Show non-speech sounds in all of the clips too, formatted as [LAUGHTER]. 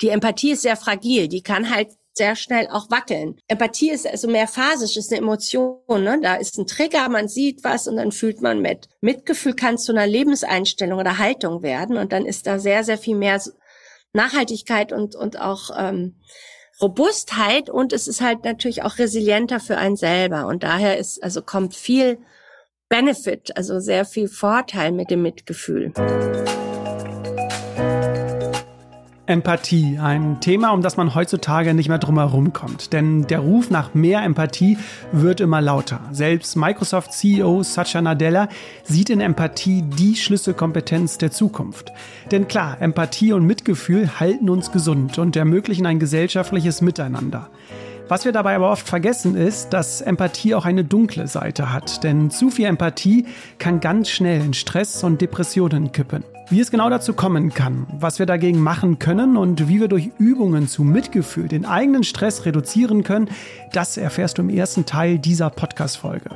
die Empathie ist sehr fragil, die kann halt sehr schnell auch wackeln. Empathie ist also mehr phasisch, ist eine Emotion. Ne? Da ist ein Trigger, man sieht was und dann fühlt man mit. Mitgefühl kann zu einer Lebenseinstellung oder Haltung werden und dann ist da sehr, sehr viel mehr Nachhaltigkeit und, und auch ähm, Robustheit und es ist halt natürlich auch resilienter für einen selber und daher ist, also kommt viel Benefit, also sehr viel Vorteil mit dem Mitgefühl. Empathie, ein Thema, um das man heutzutage nicht mehr drumherum kommt. Denn der Ruf nach mehr Empathie wird immer lauter. Selbst Microsoft CEO Satya Nadella sieht in Empathie die Schlüsselkompetenz der Zukunft. Denn klar, Empathie und Mitgefühl halten uns gesund und ermöglichen ein gesellschaftliches Miteinander. Was wir dabei aber oft vergessen ist, dass Empathie auch eine dunkle Seite hat. Denn zu viel Empathie kann ganz schnell in Stress und Depressionen kippen. Wie es genau dazu kommen kann, was wir dagegen machen können und wie wir durch Übungen zu Mitgefühl den eigenen Stress reduzieren können, das erfährst du im ersten Teil dieser Podcast-Folge.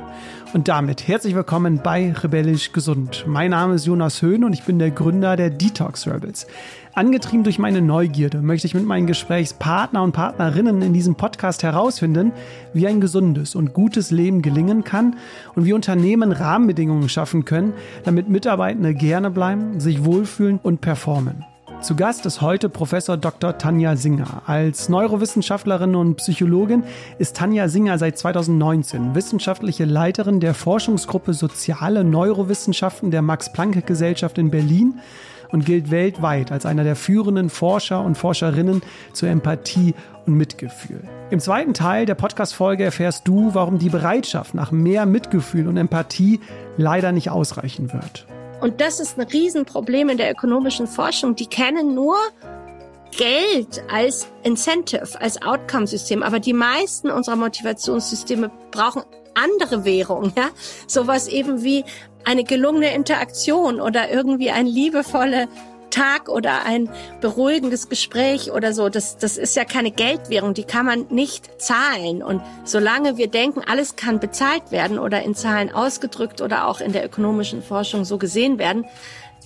Und damit herzlich willkommen bei Rebellisch Gesund. Mein Name ist Jonas Höhn und ich bin der Gründer der Detox Rebels. Angetrieben durch meine Neugierde möchte ich mit meinen Gesprächspartner und Partnerinnen in diesem Podcast herausfinden, wie ein gesundes und gutes Leben gelingen kann und wie Unternehmen Rahmenbedingungen schaffen können, damit Mitarbeitende gerne bleiben, sich wohlfühlen und performen. Zu Gast ist heute Professor Dr. Tanja Singer. Als Neurowissenschaftlerin und Psychologin ist Tanja Singer seit 2019 wissenschaftliche Leiterin der Forschungsgruppe Soziale Neurowissenschaften der Max-Planck-Gesellschaft in Berlin und gilt weltweit als einer der führenden Forscher und Forscherinnen zur Empathie und Mitgefühl. Im zweiten Teil der Podcast-Folge erfährst du, warum die Bereitschaft nach mehr Mitgefühl und Empathie leider nicht ausreichen wird. Und das ist ein Riesenproblem in der ökonomischen Forschung. Die kennen nur Geld als Incentive, als Outcome-System. Aber die meisten unserer Motivationssysteme brauchen andere Währung, ja. Sowas eben wie eine gelungene Interaktion oder irgendwie ein liebevoller Tag oder ein beruhigendes Gespräch oder so. Das, das ist ja keine Geldwährung, die kann man nicht zahlen. Und solange wir denken, alles kann bezahlt werden oder in Zahlen ausgedrückt oder auch in der ökonomischen Forschung so gesehen werden,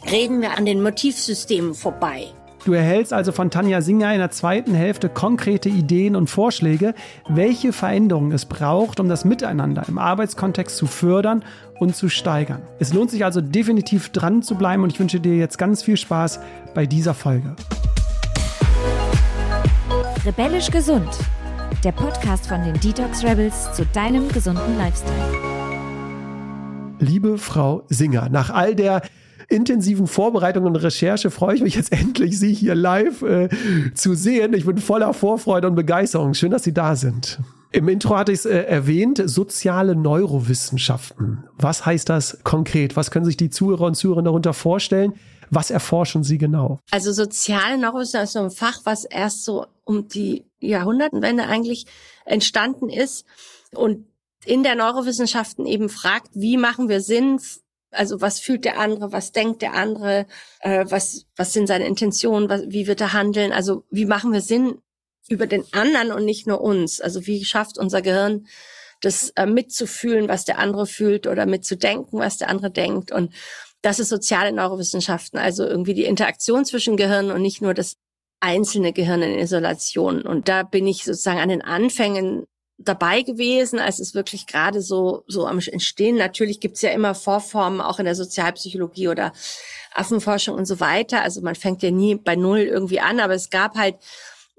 reden wir an den Motivsystemen vorbei. Du erhältst also von Tanja Singer in der zweiten Hälfte konkrete Ideen und Vorschläge, welche Veränderungen es braucht, um das Miteinander im Arbeitskontext zu fördern und zu steigern. Es lohnt sich also definitiv dran zu bleiben und ich wünsche dir jetzt ganz viel Spaß bei dieser Folge. Rebellisch gesund. Der Podcast von den Detox Rebels zu deinem gesunden Lifestyle. Liebe Frau Singer, nach all der intensiven Vorbereitung und Recherche freue ich mich jetzt endlich, Sie hier live äh, zu sehen. Ich bin voller Vorfreude und Begeisterung. Schön, dass Sie da sind. Im Intro hatte ich es äh, erwähnt, soziale Neurowissenschaften. Was heißt das konkret? Was können sich die Zuhörer und Zuhörer darunter vorstellen? Was erforschen Sie genau? Also soziale Neurowissenschaften ist so ein Fach, was erst so um die Jahrhundertenwende eigentlich entstanden ist und in der Neurowissenschaften eben fragt, wie machen wir Sinn also was fühlt der andere, was denkt der andere, äh, was, was sind seine Intentionen, was, wie wird er handeln, also wie machen wir Sinn über den anderen und nicht nur uns. Also wie schafft unser Gehirn das äh, mitzufühlen, was der andere fühlt oder mitzudenken, was der andere denkt. Und das ist soziale Neurowissenschaften, also irgendwie die Interaktion zwischen Gehirn und nicht nur das einzelne Gehirn in Isolation. Und da bin ich sozusagen an den Anfängen dabei gewesen, als es wirklich gerade so, so am Entstehen. Natürlich gibt's ja immer Vorformen, auch in der Sozialpsychologie oder Affenforschung und so weiter. Also man fängt ja nie bei Null irgendwie an, aber es gab halt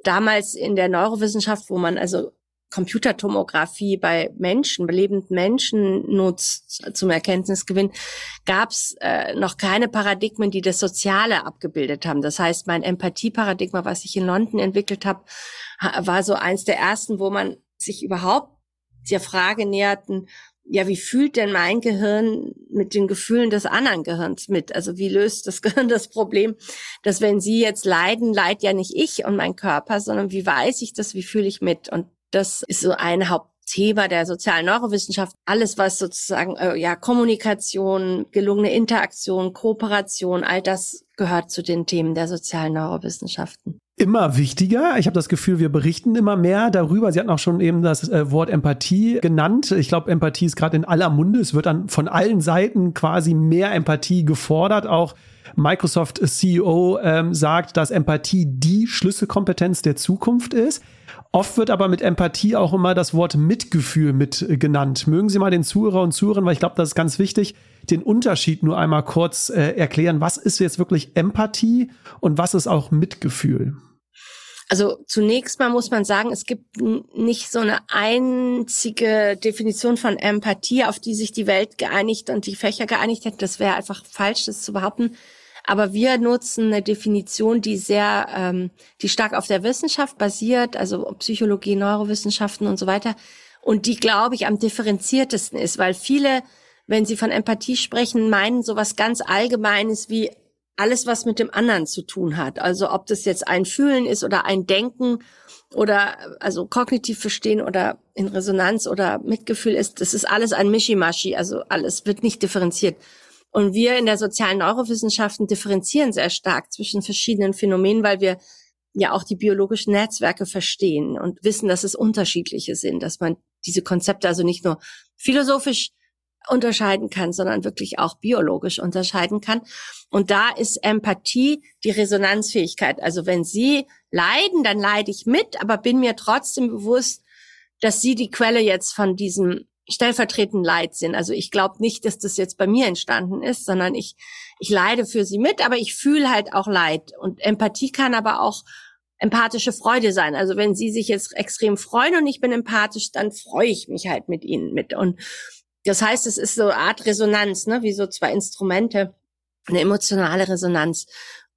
damals in der Neurowissenschaft, wo man also Computertomographie bei Menschen, belebenden Menschen nutzt zum Erkenntnisgewinn, gab es äh, noch keine Paradigmen, die das Soziale abgebildet haben. Das heißt, mein Empathieparadigma, was ich in London entwickelt habe, war so eins der ersten, wo man sich überhaupt der Frage näherten, ja, wie fühlt denn mein Gehirn mit den Gefühlen des anderen Gehirns mit? Also wie löst das [LAUGHS] Gehirn das Problem, dass wenn Sie jetzt leiden, leid ja nicht ich und mein Körper, sondern wie weiß ich das, wie fühle ich mit? Und das ist so ein Hauptthema der sozialen Neurowissenschaft. Alles, was sozusagen, äh, ja, Kommunikation, gelungene Interaktion, Kooperation, all das gehört zu den Themen der sozialen Neurowissenschaften immer wichtiger. Ich habe das Gefühl, wir berichten immer mehr darüber. Sie hatten auch schon eben das äh, Wort Empathie genannt. Ich glaube, Empathie ist gerade in aller Munde. Es wird dann von allen Seiten quasi mehr Empathie gefordert, auch Microsoft CEO ähm, sagt, dass Empathie die Schlüsselkompetenz der Zukunft ist. Oft wird aber mit Empathie auch immer das Wort Mitgefühl mit äh, genannt. Mögen Sie mal den Zuhörer und Zuhörern, weil ich glaube, das ist ganz wichtig, den Unterschied nur einmal kurz äh, erklären. Was ist jetzt wirklich Empathie und was ist auch Mitgefühl? Also zunächst mal muss man sagen, es gibt nicht so eine einzige Definition von Empathie, auf die sich die Welt geeinigt und die Fächer geeinigt hätten. Das wäre einfach falsch, das zu behaupten. Aber wir nutzen eine Definition, die sehr, ähm, die stark auf der Wissenschaft basiert, also Psychologie, Neurowissenschaften und so weiter. Und die, glaube ich, am differenziertesten ist, weil viele, wenn sie von Empathie sprechen, meinen sowas ganz Allgemeines wie alles, was mit dem anderen zu tun hat. Also ob das jetzt ein Fühlen ist oder ein Denken oder also kognitiv verstehen oder in Resonanz oder Mitgefühl ist, das ist alles ein Mischimaschi, also alles wird nicht differenziert. Und wir in der sozialen Neurowissenschaften differenzieren sehr stark zwischen verschiedenen Phänomenen, weil wir ja auch die biologischen Netzwerke verstehen und wissen, dass es unterschiedliche sind, dass man diese Konzepte also nicht nur philosophisch unterscheiden kann, sondern wirklich auch biologisch unterscheiden kann. Und da ist Empathie die Resonanzfähigkeit. Also wenn Sie leiden, dann leide ich mit, aber bin mir trotzdem bewusst, dass Sie die Quelle jetzt von diesem stellvertretend Leid sind. Also ich glaube nicht, dass das jetzt bei mir entstanden ist, sondern ich, ich leide für sie mit, aber ich fühle halt auch Leid. Und Empathie kann aber auch empathische Freude sein. Also wenn sie sich jetzt extrem freuen und ich bin empathisch, dann freue ich mich halt mit ihnen mit. Und das heißt, es ist so eine Art Resonanz, ne, wie so zwei Instrumente, eine emotionale Resonanz.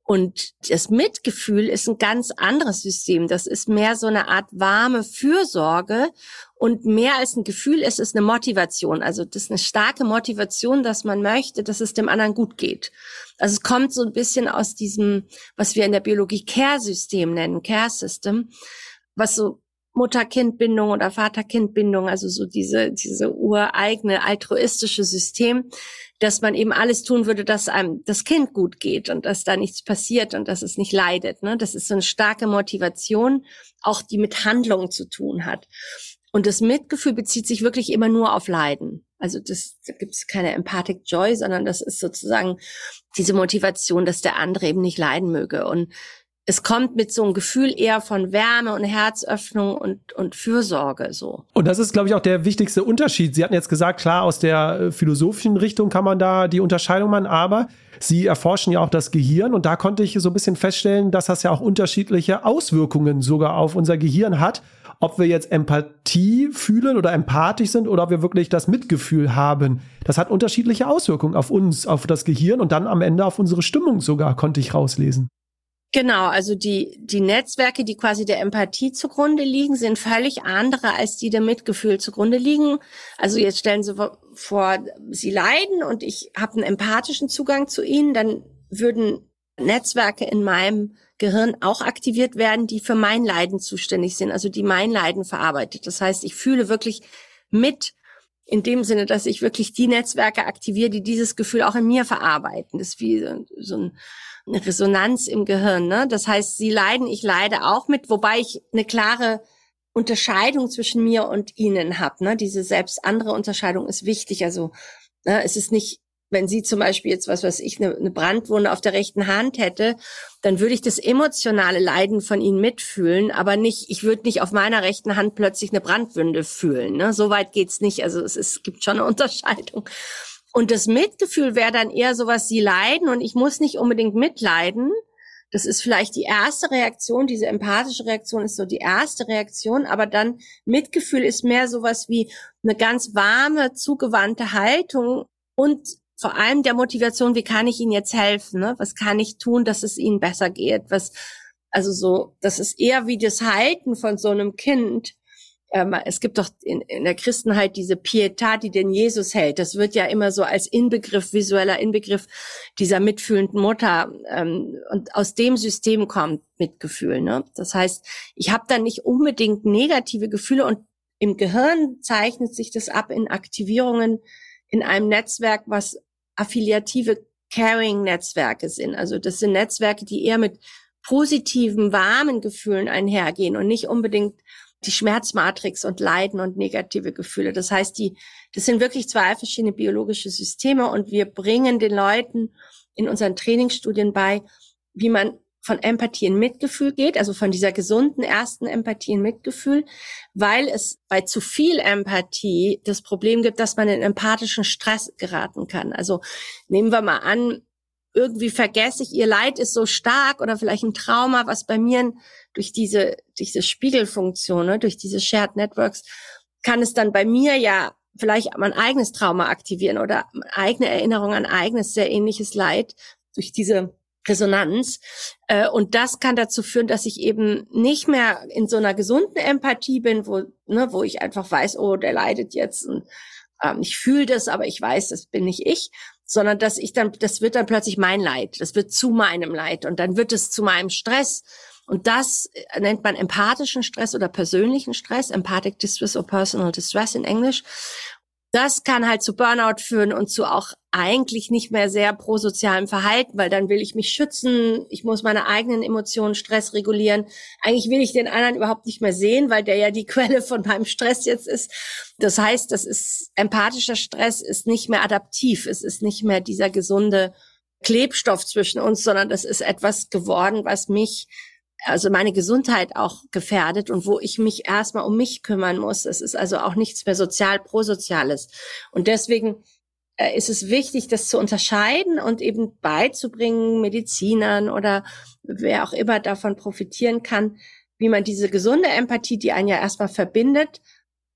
Und das Mitgefühl ist ein ganz anderes System. Das ist mehr so eine Art warme Fürsorge und mehr als ein Gefühl ist es eine Motivation. Also das ist eine starke Motivation, dass man möchte, dass es dem anderen gut geht. Also es kommt so ein bisschen aus diesem, was wir in der Biologie Care-System nennen, Care-System, was so Mutter-Kind-Bindung oder Vater-Kind-Bindung, also so diese, diese ureigene altruistische System, dass man eben alles tun würde, dass einem das Kind gut geht und dass da nichts passiert und dass es nicht leidet. Ne? Das ist so eine starke Motivation, auch die mit Handlungen zu tun hat. Und das Mitgefühl bezieht sich wirklich immer nur auf Leiden. Also das, da gibt es keine Empathic Joy, sondern das ist sozusagen diese Motivation, dass der andere eben nicht leiden möge. Und es kommt mit so einem Gefühl eher von Wärme und Herzöffnung und, und Fürsorge so. Und das ist, glaube ich, auch der wichtigste Unterschied. Sie hatten jetzt gesagt, klar, aus der äh, philosophischen Richtung kann man da die Unterscheidung machen, aber Sie erforschen ja auch das Gehirn und da konnte ich so ein bisschen feststellen, dass das ja auch unterschiedliche Auswirkungen sogar auf unser Gehirn hat. Ob wir jetzt Empathie fühlen oder empathisch sind oder ob wir wirklich das Mitgefühl haben. Das hat unterschiedliche Auswirkungen auf uns, auf das Gehirn und dann am Ende auf unsere Stimmung sogar, konnte ich rauslesen. Genau, also die, die Netzwerke, die quasi der Empathie zugrunde liegen, sind völlig andere als die der Mitgefühl zugrunde liegen. Also jetzt stellen Sie vor, Sie leiden und ich habe einen empathischen Zugang zu Ihnen, dann würden Netzwerke in meinem Gehirn auch aktiviert werden, die für mein Leiden zuständig sind, also die mein Leiden verarbeitet. Das heißt, ich fühle wirklich mit in dem Sinne, dass ich wirklich die Netzwerke aktiviere, die dieses Gefühl auch in mir verarbeiten. Das ist wie so ein eine Resonanz im Gehirn. Ne? Das heißt, sie leiden, ich leide auch mit, wobei ich eine klare Unterscheidung zwischen mir und ihnen habe. Ne? Diese selbst andere Unterscheidung ist wichtig. Also ne, es ist nicht, wenn sie zum Beispiel jetzt, was weiß ich, eine, eine Brandwunde auf der rechten Hand hätte, dann würde ich das emotionale Leiden von ihnen mitfühlen, aber nicht, ich würde nicht auf meiner rechten Hand plötzlich eine Brandwunde fühlen. Ne? So weit geht's nicht. Also es, ist, es gibt schon eine [LAUGHS] Unterscheidung. Und das Mitgefühl wäre dann eher sowas, sie leiden und ich muss nicht unbedingt mitleiden. Das ist vielleicht die erste Reaktion, diese empathische Reaktion ist so die erste Reaktion, aber dann Mitgefühl ist mehr sowas wie eine ganz warme, zugewandte Haltung und vor allem der Motivation, wie kann ich Ihnen jetzt helfen? Ne? Was kann ich tun, dass es Ihnen besser geht? Was, also so, das ist eher wie das Halten von so einem Kind, ähm, es gibt doch in, in der Christenheit diese Pietat, die den Jesus hält. Das wird ja immer so als Inbegriff, visueller Inbegriff dieser mitfühlenden Mutter. Ähm, und aus dem System kommt Mitgefühl. Ne? Das heißt, ich habe dann nicht unbedingt negative Gefühle und im Gehirn zeichnet sich das ab in Aktivierungen in einem Netzwerk, was affiliative Caring-Netzwerke sind. Also das sind Netzwerke, die eher mit positiven, warmen Gefühlen einhergehen und nicht unbedingt die Schmerzmatrix und Leiden und negative Gefühle. Das heißt, die, das sind wirklich zwei verschiedene biologische Systeme und wir bringen den Leuten in unseren Trainingsstudien bei, wie man von Empathie in Mitgefühl geht, also von dieser gesunden ersten Empathie in Mitgefühl, weil es bei zu viel Empathie das Problem gibt, dass man in empathischen Stress geraten kann. Also nehmen wir mal an, irgendwie vergesse ich, ihr Leid ist so stark oder vielleicht ein Trauma, was bei mir durch diese, diese Spiegelfunktion, ne, durch diese Shared Networks, kann es dann bei mir ja vielleicht mein eigenes Trauma aktivieren oder eigene Erinnerung an eigenes sehr ähnliches Leid durch diese Resonanz. Äh, und das kann dazu führen, dass ich eben nicht mehr in so einer gesunden Empathie bin, wo, ne, wo ich einfach weiß, oh, der leidet jetzt und ähm, ich fühle das, aber ich weiß, das bin nicht ich, sondern dass ich dann, das wird dann plötzlich mein Leid, das wird zu meinem Leid und dann wird es zu meinem Stress. Und das äh, nennt man empathischen Stress oder persönlichen Stress, Empathic Distress or Personal Distress in Englisch das kann halt zu Burnout führen und zu auch eigentlich nicht mehr sehr prosozialem Verhalten, weil dann will ich mich schützen, ich muss meine eigenen Emotionen, Stress regulieren. Eigentlich will ich den anderen überhaupt nicht mehr sehen, weil der ja die [LAUGHS] Quelle von meinem Stress jetzt ist. Das heißt, das ist empathischer Stress ist nicht mehr adaptiv, es ist nicht mehr dieser gesunde Klebstoff zwischen uns, sondern das ist etwas geworden, was mich also meine Gesundheit auch gefährdet und wo ich mich erstmal um mich kümmern muss. Es ist also auch nichts mehr sozial prosoziales. Und deswegen äh, ist es wichtig, das zu unterscheiden und eben beizubringen, Medizinern oder wer auch immer davon profitieren kann, wie man diese gesunde Empathie, die einen ja erstmal verbindet,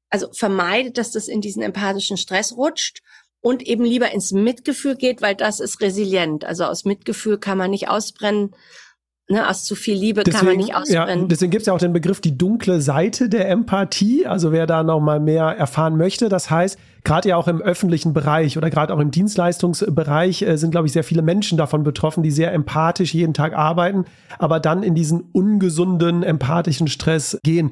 also vermeidet, dass das in diesen empathischen Stress rutscht und eben lieber ins Mitgefühl geht, weil das ist resilient. Also aus Mitgefühl kann man nicht ausbrennen Ne, aus zu viel Liebe deswegen, kann man nicht ausbrennen. Ja, deswegen gibt es ja auch den Begriff die dunkle Seite der Empathie. Also wer da noch mal mehr erfahren möchte, das heißt, gerade ja auch im öffentlichen Bereich oder gerade auch im Dienstleistungsbereich äh, sind, glaube ich, sehr viele Menschen davon betroffen, die sehr empathisch jeden Tag arbeiten, aber dann in diesen ungesunden, empathischen Stress gehen.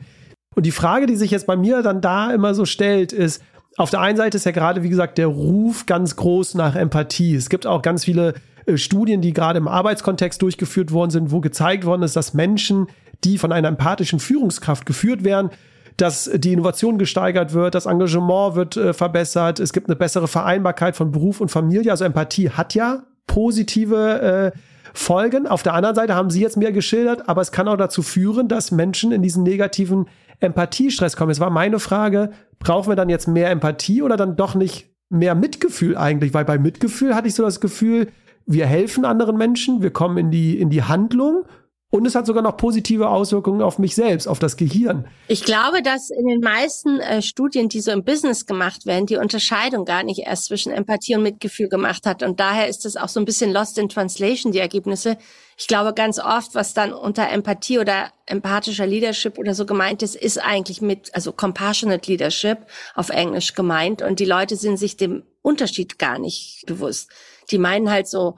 Und die Frage, die sich jetzt bei mir dann da immer so stellt, ist, auf der einen Seite ist ja gerade, wie gesagt, der Ruf ganz groß nach Empathie. Es gibt auch ganz viele äh, Studien, die gerade im Arbeitskontext durchgeführt worden sind, wo gezeigt worden ist, dass Menschen, die von einer empathischen Führungskraft geführt werden, dass die Innovation gesteigert wird, das Engagement wird äh, verbessert, es gibt eine bessere Vereinbarkeit von Beruf und Familie. Also Empathie hat ja positive äh, Folgen. Auf der anderen Seite haben Sie jetzt mir geschildert, aber es kann auch dazu führen, dass Menschen in diesen negativen Empathiestress kommen. Es war meine Frage, brauchen wir dann jetzt mehr Empathie oder dann doch nicht mehr Mitgefühl eigentlich? Weil bei Mitgefühl hatte ich so das Gefühl, wir helfen anderen Menschen, wir kommen in die, in die Handlung und es hat sogar noch positive Auswirkungen auf mich selbst, auf das Gehirn. Ich glaube, dass in den meisten äh, Studien, die so im Business gemacht werden, die Unterscheidung gar nicht erst zwischen Empathie und Mitgefühl gemacht hat. Und daher ist es auch so ein bisschen lost in translation, die Ergebnisse. Ich glaube, ganz oft, was dann unter Empathie oder empathischer Leadership oder so gemeint ist, ist eigentlich mit, also compassionate leadership auf Englisch gemeint. Und die Leute sind sich dem Unterschied gar nicht bewusst. Die meinen halt so,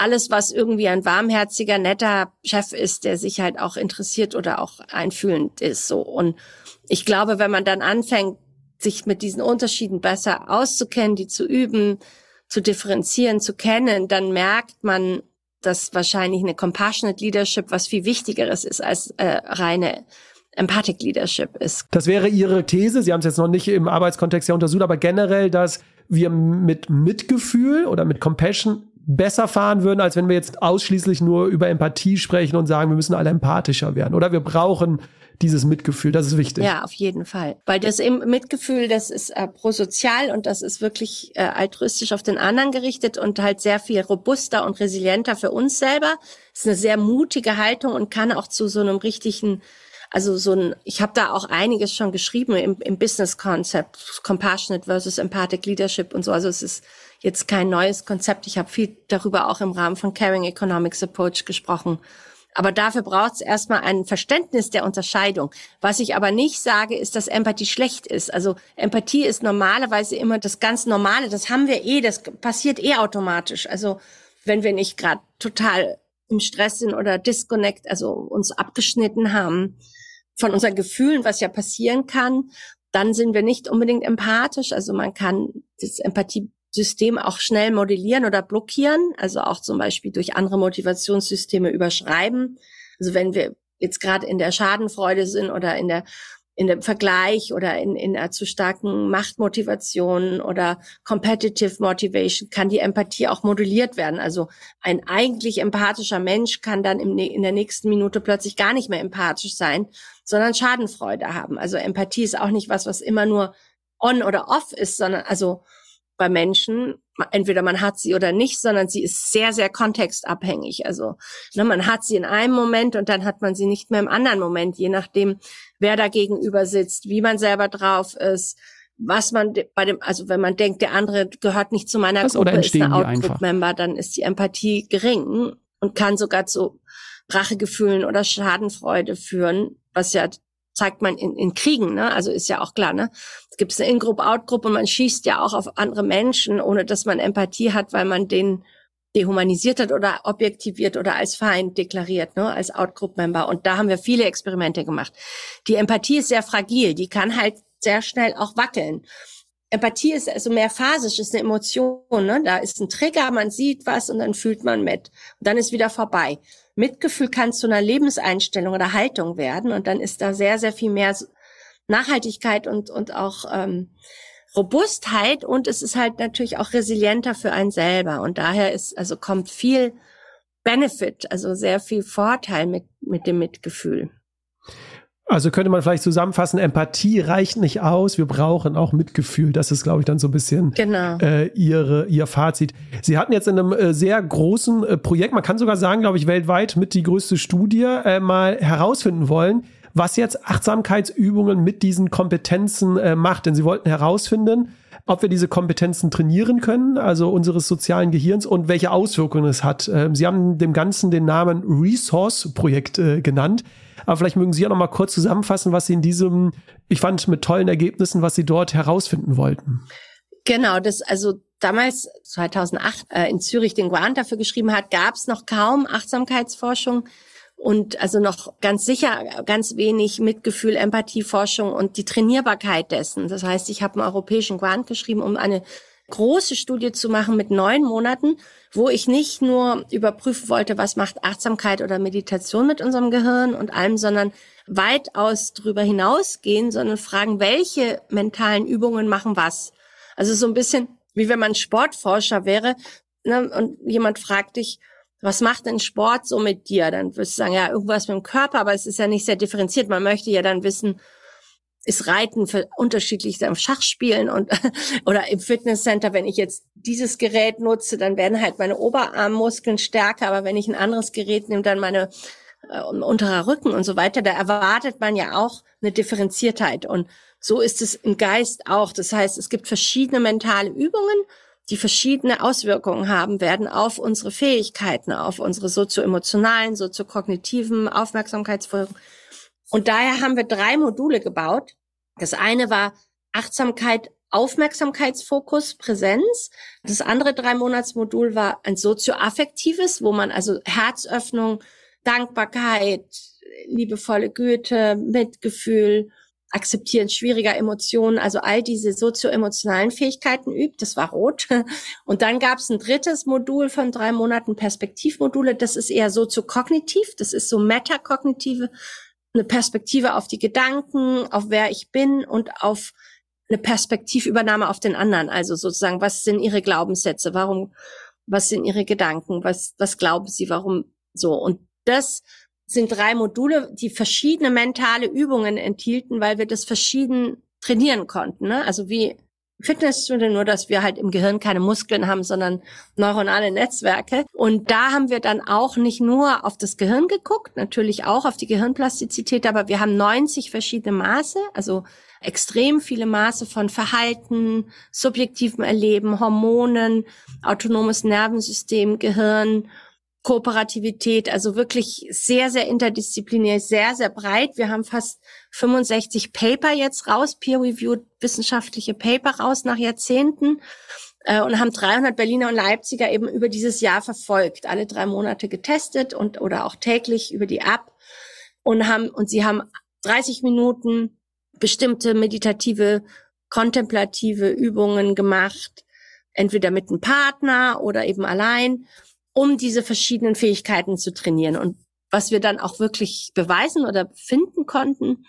alles, was irgendwie ein warmherziger, netter Chef ist, der sich halt auch interessiert oder auch einfühlend ist, so. Und ich glaube, wenn man dann anfängt, sich mit diesen Unterschieden besser auszukennen, die zu üben, zu differenzieren, zu kennen, dann merkt man, dass wahrscheinlich eine Compassionate Leadership was viel Wichtigeres ist als äh, reine Empathic Leadership ist. Das wäre Ihre These. Sie haben es jetzt noch nicht im Arbeitskontext ja untersucht, aber generell, dass wir mit Mitgefühl oder mit Compassion besser fahren würden, als wenn wir jetzt ausschließlich nur über Empathie sprechen und sagen, wir müssen alle empathischer werden. Oder wir brauchen dieses Mitgefühl, das ist wichtig. Ja, auf jeden Fall. Weil das im Mitgefühl, das ist äh, prosozial und das ist wirklich äh, altruistisch auf den anderen gerichtet und halt sehr viel robuster und resilienter für uns selber. Das ist eine sehr mutige Haltung und kann auch zu so einem richtigen also so ein, ich habe da auch einiges schon geschrieben im, im Business Concept, Compassionate versus Empathic Leadership und so. Also es ist jetzt kein neues Konzept. Ich habe viel darüber auch im Rahmen von Caring Economics Approach gesprochen. Aber dafür braucht es erstmal ein Verständnis der Unterscheidung. Was ich aber nicht sage, ist, dass Empathie schlecht ist. Also Empathie ist normalerweise immer das ganz Normale. Das haben wir eh, das passiert eh automatisch. Also wenn wir nicht gerade total im Stress sind oder disconnect, also uns abgeschnitten haben, von unseren Gefühlen, was ja passieren kann, dann sind wir nicht unbedingt empathisch. Also man kann das Empathiesystem auch schnell modellieren oder blockieren, also auch zum Beispiel durch andere Motivationssysteme überschreiben. Also wenn wir jetzt gerade in der Schadenfreude sind oder in der in dem Vergleich oder in, in einer zu starken Machtmotivation oder Competitive Motivation kann die Empathie auch moduliert werden. Also ein eigentlich empathischer Mensch kann dann im, in der nächsten Minute plötzlich gar nicht mehr empathisch sein, sondern Schadenfreude haben. Also Empathie ist auch nicht was, was immer nur on oder off ist, sondern also bei Menschen, entweder man hat sie oder nicht, sondern sie ist sehr, sehr kontextabhängig. Also ne, man hat sie in einem Moment und dann hat man sie nicht mehr im anderen Moment, je nachdem, wer da gegenüber sitzt, wie man selber drauf ist, was man bei dem, also wenn man denkt, der andere gehört nicht zu meiner was, Gruppe, ist ein Outgroup-Member, dann ist die Empathie gering und kann sogar zu Rachegefühlen oder Schadenfreude führen, was ja zeigt man in, in Kriegen, ne? Also ist ja auch klar, ne? Es gibt eine In-Group, Out-Group und man schießt ja auch auf andere Menschen, ohne dass man Empathie hat, weil man den dehumanisiert hat oder objektiviert oder als Feind deklariert, ne, als Outgroup-Member. Und da haben wir viele Experimente gemacht. Die Empathie ist sehr fragil, die kann halt sehr schnell auch wackeln. Empathie ist also mehr phasisch, ist eine Emotion. Ne? Da ist ein Trigger, man sieht was und dann fühlt man mit. Und dann ist wieder vorbei. Mitgefühl kann zu einer Lebenseinstellung oder Haltung werden und dann ist da sehr, sehr viel mehr Nachhaltigkeit und, und auch ähm, Robustheit und es ist halt natürlich auch resilienter für einen selber und daher ist, also kommt viel Benefit, also sehr viel Vorteil mit, mit dem Mitgefühl. Also könnte man vielleicht zusammenfassen, Empathie reicht nicht aus, wir brauchen auch Mitgefühl. Das ist, glaube ich, dann so ein bisschen genau. äh, ihre, ihr Fazit. Sie hatten jetzt in einem äh, sehr großen äh, Projekt, man kann sogar sagen, glaube ich, weltweit mit die größte Studie, äh, mal herausfinden wollen, was jetzt Achtsamkeitsübungen mit diesen Kompetenzen äh, macht. Denn sie wollten herausfinden, ob wir diese Kompetenzen trainieren können, also unseres sozialen Gehirns und welche Auswirkungen es hat. Ähm, sie haben dem Ganzen den Namen Resource Projekt äh, genannt. Aber vielleicht mögen Sie ja noch mal kurz zusammenfassen, was Sie in diesem, ich fand mit tollen Ergebnissen, was Sie dort herausfinden wollten. Genau, das also damals 2008 äh, in Zürich den Grant dafür geschrieben hat, gab es noch kaum Achtsamkeitsforschung und also noch ganz sicher ganz wenig Mitgefühl, Empathieforschung und die Trainierbarkeit dessen. Das heißt, ich habe einen europäischen Grant geschrieben, um eine große Studie zu machen mit neun Monaten, wo ich nicht nur überprüfen wollte, was macht Achtsamkeit oder Meditation mit unserem Gehirn und allem, sondern weitaus darüber hinausgehen, sondern fragen, welche mentalen Übungen machen was. Also so ein bisschen wie wenn man Sportforscher wäre ne, und jemand fragt dich, was macht denn Sport so mit dir? Dann wirst du sagen, ja, irgendwas mit dem Körper, aber es ist ja nicht sehr differenziert. Man möchte ja dann wissen, ist Reiten für unterschiedlich Schachspielen und [LAUGHS] oder im Fitnesscenter, wenn ich jetzt dieses Gerät nutze, dann werden halt meine Oberarmmuskeln stärker, aber wenn ich ein anderes Gerät nehme, dann meine äh, unterer Rücken und so weiter, da erwartet man ja auch eine Differenziertheit und so ist es im Geist auch. Das heißt, es gibt verschiedene mentale Übungen, die verschiedene Auswirkungen haben werden auf unsere Fähigkeiten, auf unsere sozioemotionalen, soziokognitiven Aufmerksamkeitsfolgen und daher haben wir drei Module gebaut. Das eine war Achtsamkeit, Aufmerksamkeitsfokus, Präsenz. Das andere drei Monatsmodul war ein sozioaffektives, wo man also Herzöffnung, Dankbarkeit, liebevolle Güte, Mitgefühl, Akzeptieren schwieriger Emotionen, also all diese sozioemotionalen Fähigkeiten übt. Das war rot. [LAUGHS] Und dann gab es ein drittes Modul von drei Monaten Perspektivmodule. Das ist eher soziokognitiv. Das ist so metakognitive eine Perspektive auf die Gedanken, auf wer ich bin und auf eine Perspektivübernahme auf den anderen. Also sozusagen, was sind ihre Glaubenssätze? Warum, was sind ihre Gedanken? Was, was glauben sie? Warum so? Und das sind drei Module, die verschiedene mentale Übungen enthielten, weil wir das verschieden trainieren konnten. Ne? Also wie Fitnessstudio, nur dass wir halt im Gehirn keine Muskeln haben, sondern neuronale Netzwerke. Und da haben wir dann auch nicht nur auf das Gehirn geguckt, natürlich auch auf die Gehirnplastizität, aber wir haben 90 verschiedene Maße, also extrem viele Maße von Verhalten, subjektivem Erleben, Hormonen, autonomes Nervensystem, Gehirn Kooperativität, also wirklich sehr, sehr interdisziplinär, sehr, sehr breit. Wir haben fast 65 Paper jetzt raus, peer-reviewed wissenschaftliche Paper raus nach Jahrzehnten äh, und haben 300 Berliner und Leipziger eben über dieses Jahr verfolgt, alle drei Monate getestet und oder auch täglich über die App und haben und sie haben 30 Minuten bestimmte meditative, kontemplative Übungen gemacht, entweder mit einem Partner oder eben allein um diese verschiedenen Fähigkeiten zu trainieren. Und was wir dann auch wirklich beweisen oder finden konnten,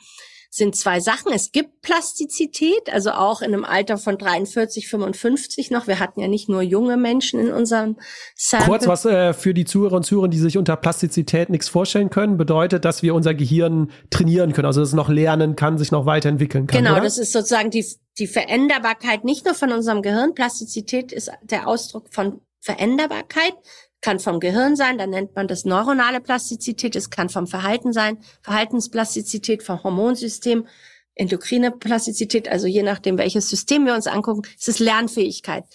sind zwei Sachen. Es gibt Plastizität, also auch in einem Alter von 43, 55 noch. Wir hatten ja nicht nur junge Menschen in unserem Sample. Kurz was äh, für die Zuhörer und Zuhörer, die sich unter Plastizität nichts vorstellen können, bedeutet, dass wir unser Gehirn trainieren können, also dass es noch lernen kann, sich noch weiterentwickeln kann. Genau, oder? das ist sozusagen die, die Veränderbarkeit nicht nur von unserem Gehirn. Plastizität ist der Ausdruck von Veränderbarkeit kann vom Gehirn sein, dann nennt man das neuronale Plastizität, es kann vom Verhalten sein, Verhaltensplastizität, vom Hormonsystem, endokrine Plastizität, also je nachdem, welches System wir uns angucken, ist es Lernfähigkeit.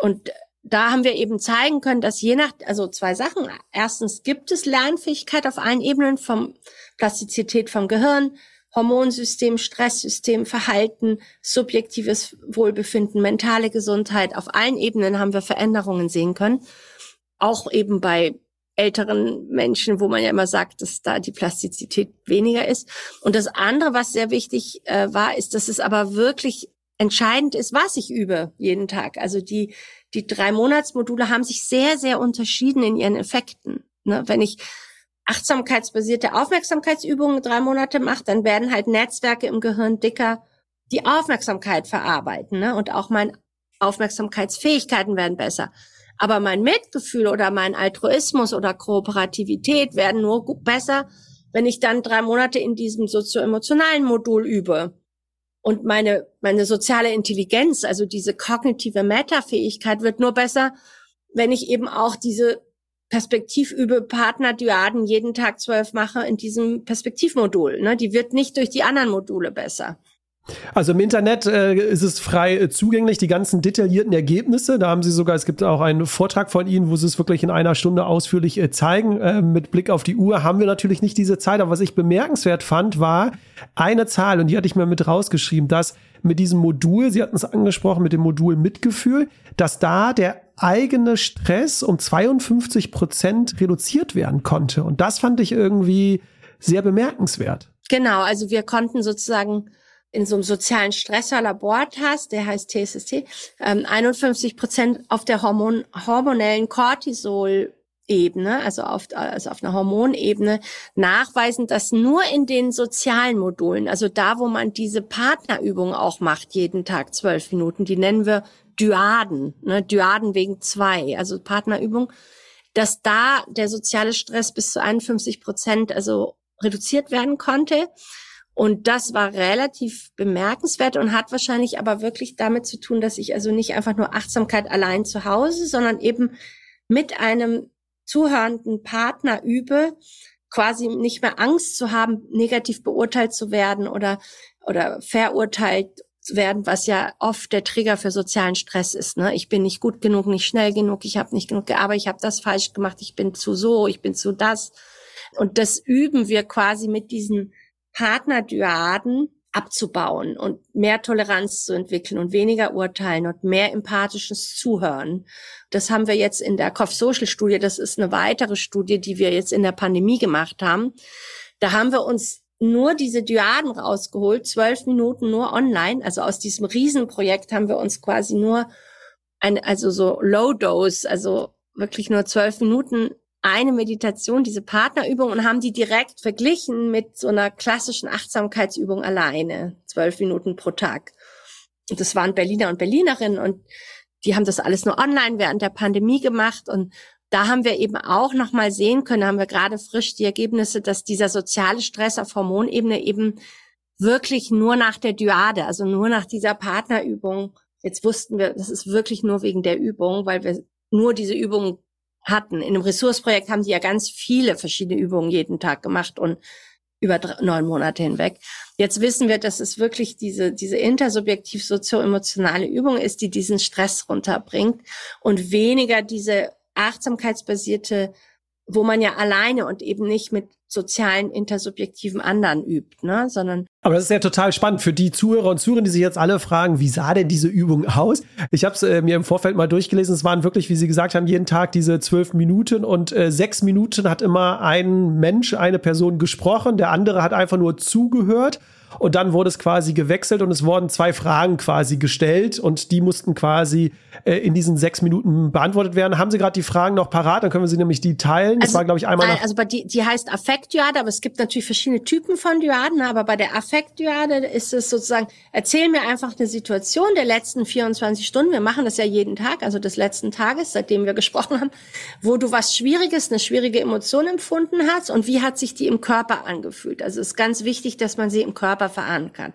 Und da haben wir eben zeigen können, dass je nach, also zwei Sachen. Erstens gibt es Lernfähigkeit auf allen Ebenen vom Plastizität vom Gehirn, Hormonsystem, Stresssystem, Verhalten, subjektives Wohlbefinden, mentale Gesundheit. Auf allen Ebenen haben wir Veränderungen sehen können auch eben bei älteren Menschen, wo man ja immer sagt, dass da die Plastizität weniger ist. Und das andere, was sehr wichtig äh, war, ist, dass es aber wirklich entscheidend ist, was ich übe jeden Tag. Also die, die drei Monatsmodule haben sich sehr, sehr unterschieden in ihren Effekten. Ne? Wenn ich achtsamkeitsbasierte Aufmerksamkeitsübungen drei Monate mache, dann werden halt Netzwerke im Gehirn dicker, die Aufmerksamkeit verarbeiten. Ne? Und auch meine Aufmerksamkeitsfähigkeiten werden besser. Aber mein Mitgefühl oder mein Altruismus oder Kooperativität werden nur besser, wenn ich dann drei Monate in diesem sozioemotionalen Modul übe. Und meine, meine soziale Intelligenz, also diese kognitive Metafähigkeit wird nur besser, wenn ich eben auch diese Perspektivübe Partner-Dyaden jeden Tag zwölf mache in diesem Perspektivmodul. Ne? Die wird nicht durch die anderen Module besser. Also im Internet äh, ist es frei äh, zugänglich, die ganzen detaillierten Ergebnisse. Da haben sie sogar, es gibt auch einen Vortrag von Ihnen, wo sie es wirklich in einer Stunde ausführlich äh, zeigen. Äh, mit Blick auf die Uhr haben wir natürlich nicht diese Zeit, aber was ich bemerkenswert fand, war eine Zahl, und die hatte ich mir mit rausgeschrieben, dass mit diesem Modul, Sie hatten es angesprochen, mit dem Modul Mitgefühl, dass da der eigene Stress um 52 Prozent reduziert werden konnte. Und das fand ich irgendwie sehr bemerkenswert. Genau, also wir konnten sozusagen in so einem sozialen Stressor-Labortest, der heißt TSST, ähm, 51 Prozent auf der Hormon hormonellen Cortisol Ebene, also auf, also auf einer Hormonebene, nachweisen, dass nur in den sozialen Modulen, also da, wo man diese Partnerübung auch macht, jeden Tag zwölf Minuten, die nennen wir Dyaden, ne, Dyaden wegen zwei, also Partnerübung, dass da der soziale Stress bis zu 51 Prozent also reduziert werden konnte. Und das war relativ bemerkenswert und hat wahrscheinlich aber wirklich damit zu tun, dass ich also nicht einfach nur Achtsamkeit allein zu Hause, sondern eben mit einem zuhörenden Partner übe, quasi nicht mehr Angst zu haben, negativ beurteilt zu werden oder, oder verurteilt zu werden, was ja oft der Trigger für sozialen Stress ist. Ne? Ich bin nicht gut genug, nicht schnell genug, ich habe nicht genug gearbeitet, ich habe das falsch gemacht, ich bin zu so, ich bin zu das. Und das üben wir quasi mit diesen Partnerdyaden abzubauen und mehr Toleranz zu entwickeln und weniger urteilen und mehr empathisches Zuhören. Das haben wir jetzt in der Kopf Social Studie. Das ist eine weitere Studie, die wir jetzt in der Pandemie gemacht haben. Da haben wir uns nur diese Dyaden rausgeholt, zwölf Minuten nur online. Also aus diesem Riesenprojekt haben wir uns quasi nur ein, also so Low Dose, also wirklich nur zwölf Minuten eine Meditation, diese Partnerübung und haben die direkt verglichen mit so einer klassischen Achtsamkeitsübung alleine, zwölf Minuten pro Tag. Und das waren Berliner und Berlinerinnen und die haben das alles nur online während der Pandemie gemacht und da haben wir eben auch noch mal sehen können, haben wir gerade frisch die Ergebnisse, dass dieser soziale Stress auf Hormonebene eben wirklich nur nach der Dyade, also nur nach dieser Partnerübung. Jetzt wussten wir, das ist wirklich nur wegen der Übung, weil wir nur diese Übung hatten. In einem Ressourceprojekt haben sie ja ganz viele verschiedene Übungen jeden Tag gemacht und über drei, neun Monate hinweg. Jetzt wissen wir, dass es wirklich diese, diese intersubjektiv sozio-emotionale Übung ist, die diesen Stress runterbringt und weniger diese achtsamkeitsbasierte wo man ja alleine und eben nicht mit sozialen, intersubjektiven anderen übt, ne, sondern. Aber das ist ja total spannend für die Zuhörer und Zuhörer, die sich jetzt alle fragen, wie sah denn diese Übung aus? Ich habe es äh, mir im Vorfeld mal durchgelesen. Es waren wirklich, wie Sie gesagt haben, jeden Tag diese zwölf Minuten und äh, sechs Minuten hat immer ein Mensch, eine Person gesprochen, der andere hat einfach nur zugehört. Und dann wurde es quasi gewechselt und es wurden zwei Fragen quasi gestellt und die mussten quasi äh, in diesen sechs Minuten beantwortet werden. Haben Sie gerade die Fragen noch parat? Dann können wir sie nämlich die teilen. Das also, war, glaube ich, einmal. Nein, also bei die, die heißt Affektdyade, aber es gibt natürlich verschiedene Typen von Dyaden, aber bei der Affektdyade ist es sozusagen, erzähl mir einfach eine Situation der letzten 24 Stunden. Wir machen das ja jeden Tag, also des letzten Tages, seitdem wir [LAUGHS] gesprochen haben, wo du was Schwieriges, eine schwierige Emotion empfunden hast und wie hat sich die im Körper angefühlt. Also es ist ganz wichtig, dass man sie im Körper verankert.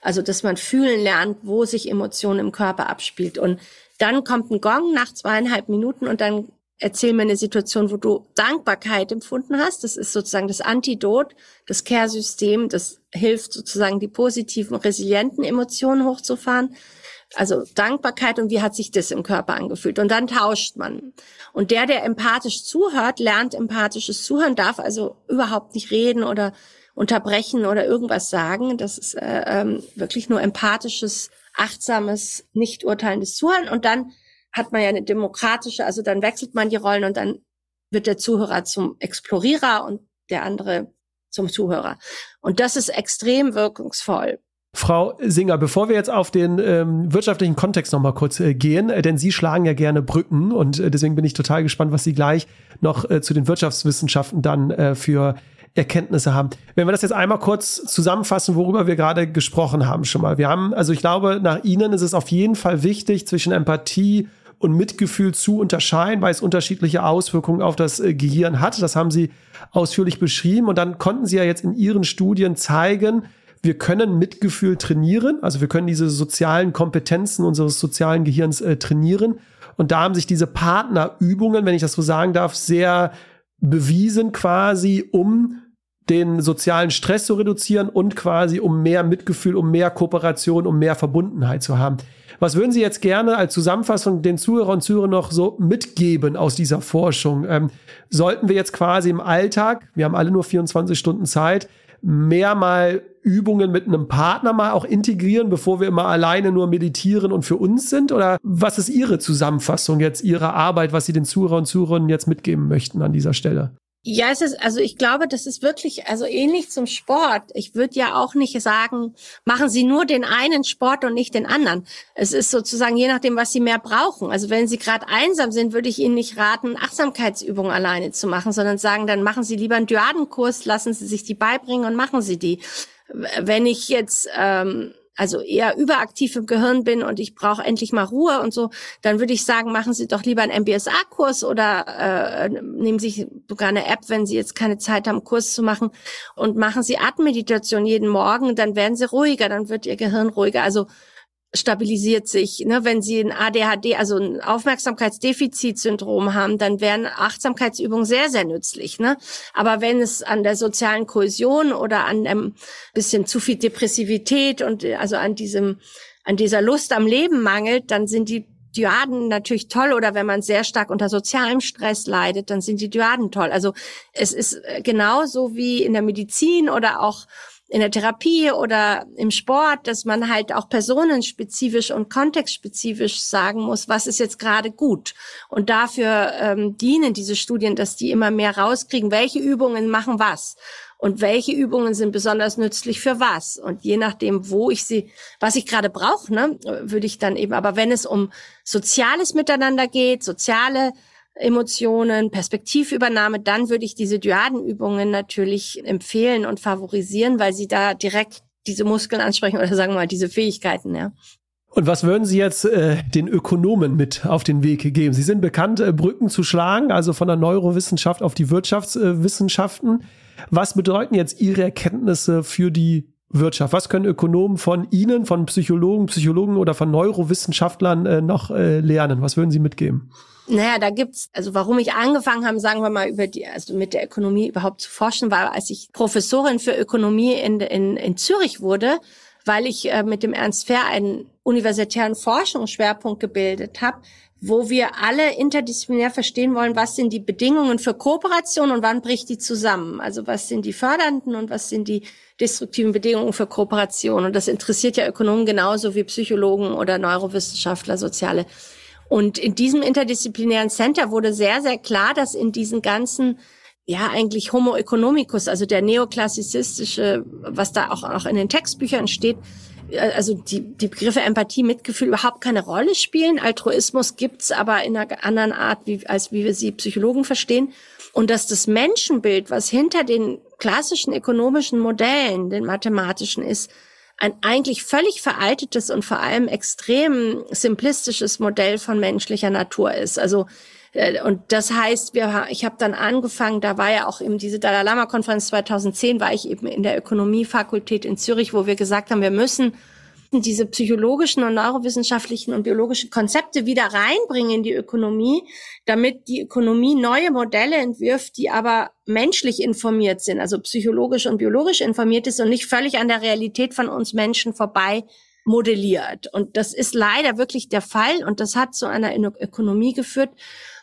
Also dass man fühlen lernt, wo sich Emotionen im Körper abspielt. Und dann kommt ein Gong nach zweieinhalb Minuten und dann erzähl mir eine Situation, wo du Dankbarkeit empfunden hast. Das ist sozusagen das Antidot, das Care-System, das hilft sozusagen die positiven, resilienten Emotionen hochzufahren. Also Dankbarkeit und wie hat sich das im Körper angefühlt? Und dann tauscht man. Und der, der empathisch zuhört, lernt empathisches Zuhören, darf also überhaupt nicht reden oder unterbrechen oder irgendwas sagen. Das ist äh, ähm, wirklich nur empathisches, achtsames, nicht urteilendes Zuhören. Und dann hat man ja eine demokratische, also dann wechselt man die Rollen und dann wird der Zuhörer zum Explorierer und der andere zum Zuhörer. Und das ist extrem wirkungsvoll. Frau Singer, bevor wir jetzt auf den ähm, wirtschaftlichen Kontext noch mal kurz äh, gehen, äh, denn Sie schlagen ja gerne Brücken und äh, deswegen bin ich total gespannt, was Sie gleich noch äh, zu den Wirtschaftswissenschaften dann äh, für Erkenntnisse haben. Wenn wir das jetzt einmal kurz zusammenfassen, worüber wir gerade gesprochen haben schon mal. Wir haben, also ich glaube, nach Ihnen ist es auf jeden Fall wichtig, zwischen Empathie und Mitgefühl zu unterscheiden, weil es unterschiedliche Auswirkungen auf das äh, Gehirn hat. Das haben Sie ausführlich beschrieben und dann konnten Sie ja jetzt in Ihren Studien zeigen, wir können Mitgefühl trainieren, also wir können diese sozialen Kompetenzen unseres sozialen Gehirns äh, trainieren. Und da haben sich diese Partnerübungen, wenn ich das so sagen darf, sehr bewiesen quasi, um den sozialen Stress zu reduzieren und quasi um mehr Mitgefühl, um mehr Kooperation, um mehr Verbundenheit zu haben. Was würden Sie jetzt gerne als Zusammenfassung den Zuhörern und Zuhörern noch so mitgeben aus dieser Forschung? Ähm, sollten wir jetzt quasi im Alltag, wir haben alle nur 24 Stunden Zeit, mehr mal Übungen mit einem Partner mal auch integrieren, bevor wir immer alleine nur meditieren und für uns sind? Oder was ist Ihre Zusammenfassung jetzt, Ihrer Arbeit, was Sie den Zuhörern und Zuhörern jetzt mitgeben möchten an dieser Stelle? Ja, es ist, also ich glaube, das ist wirklich, also ähnlich zum Sport. Ich würde ja auch nicht sagen, machen Sie nur den einen Sport und nicht den anderen. Es ist sozusagen je nachdem, was Sie mehr brauchen. Also wenn Sie gerade einsam sind, würde ich Ihnen nicht raten, Achtsamkeitsübungen alleine zu machen, sondern sagen, dann machen Sie lieber einen Dyadenkurs, lassen Sie sich die beibringen und machen Sie die. Wenn ich jetzt ähm, also eher überaktiv im Gehirn bin und ich brauche endlich mal Ruhe und so, dann würde ich sagen, machen Sie doch lieber einen MBSA-Kurs oder äh, nehmen Sie sogar eine App, wenn Sie jetzt keine Zeit haben, Kurs zu machen und machen Sie Atemmeditation jeden Morgen, dann werden Sie ruhiger, dann wird Ihr Gehirn ruhiger. Also stabilisiert sich. Ne? Wenn Sie ein ADHD, also ein Aufmerksamkeitsdefizitsyndrom haben, dann wären Achtsamkeitsübungen sehr, sehr nützlich. Ne? Aber wenn es an der sozialen Kohäsion oder an einem bisschen zu viel Depressivität und also an diesem, an dieser Lust am Leben mangelt, dann sind die Dyaden natürlich toll oder wenn man sehr stark unter sozialem Stress leidet, dann sind die Dyaden toll. Also es ist genauso wie in der Medizin oder auch in der Therapie oder im Sport, dass man halt auch personenspezifisch und kontextspezifisch sagen muss, was ist jetzt gerade gut. Und dafür ähm, dienen diese Studien, dass die immer mehr rauskriegen, welche Übungen machen was und welche Übungen sind besonders nützlich für was. Und je nachdem, wo ich sie, was ich gerade brauche, ne, würde ich dann eben, aber wenn es um soziales Miteinander geht, soziale Emotionen, Perspektivübernahme, dann würde ich diese Dyadenübungen natürlich empfehlen und favorisieren, weil sie da direkt diese Muskeln ansprechen oder sagen wir mal diese Fähigkeiten, ja. Und was würden Sie jetzt äh, den Ökonomen mit auf den Weg geben? Sie sind bekannt, äh, Brücken zu schlagen, also von der Neurowissenschaft auf die Wirtschaftswissenschaften. was bedeuten jetzt Ihre Erkenntnisse für die Wirtschaft? Was können Ökonomen von Ihnen, von Psychologen, Psychologen oder von Neurowissenschaftlern äh, noch äh, lernen? Was würden Sie mitgeben? Naja, da gibt's, also warum ich angefangen habe, sagen wir mal, über die, also mit der Ökonomie überhaupt zu forschen, war, als ich Professorin für Ökonomie in, in, in Zürich wurde, weil ich äh, mit dem Ernst Fair einen universitären Forschungsschwerpunkt gebildet habe, wo wir alle interdisziplinär verstehen wollen, was sind die Bedingungen für Kooperation und wann bricht die zusammen. Also was sind die fördernden und was sind die destruktiven Bedingungen für Kooperation. Und das interessiert ja Ökonomen genauso wie Psychologen oder Neurowissenschaftler, soziale und in diesem interdisziplinären Center wurde sehr, sehr klar, dass in diesen ganzen ja eigentlich Homo economicus, also der neoklassizistische, was da auch, auch in den Textbüchern steht, äh, also die, die Begriffe Empathie, Mitgefühl überhaupt keine Rolle spielen. Altruismus gibt's aber in einer anderen Art, wie, als wie wir sie Psychologen verstehen. Und dass das Menschenbild, was hinter den klassischen ökonomischen Modellen, den mathematischen ist, ein eigentlich völlig veraltetes und vor allem extrem simplistisches Modell von menschlicher Natur ist. Also äh, und das heißt, wir, ich habe dann angefangen, da war ja auch eben diese Dalai Lama Konferenz 2010, war ich eben in der Ökonomiefakultät in Zürich, wo wir gesagt haben, wir müssen diese psychologischen und neurowissenschaftlichen und biologischen Konzepte wieder reinbringen in die Ökonomie, damit die Ökonomie neue Modelle entwirft, die aber menschlich informiert sind, also psychologisch und biologisch informiert ist und nicht völlig an der Realität von uns Menschen vorbei modelliert. Und das ist leider wirklich der Fall und das hat zu einer Ökonomie geführt,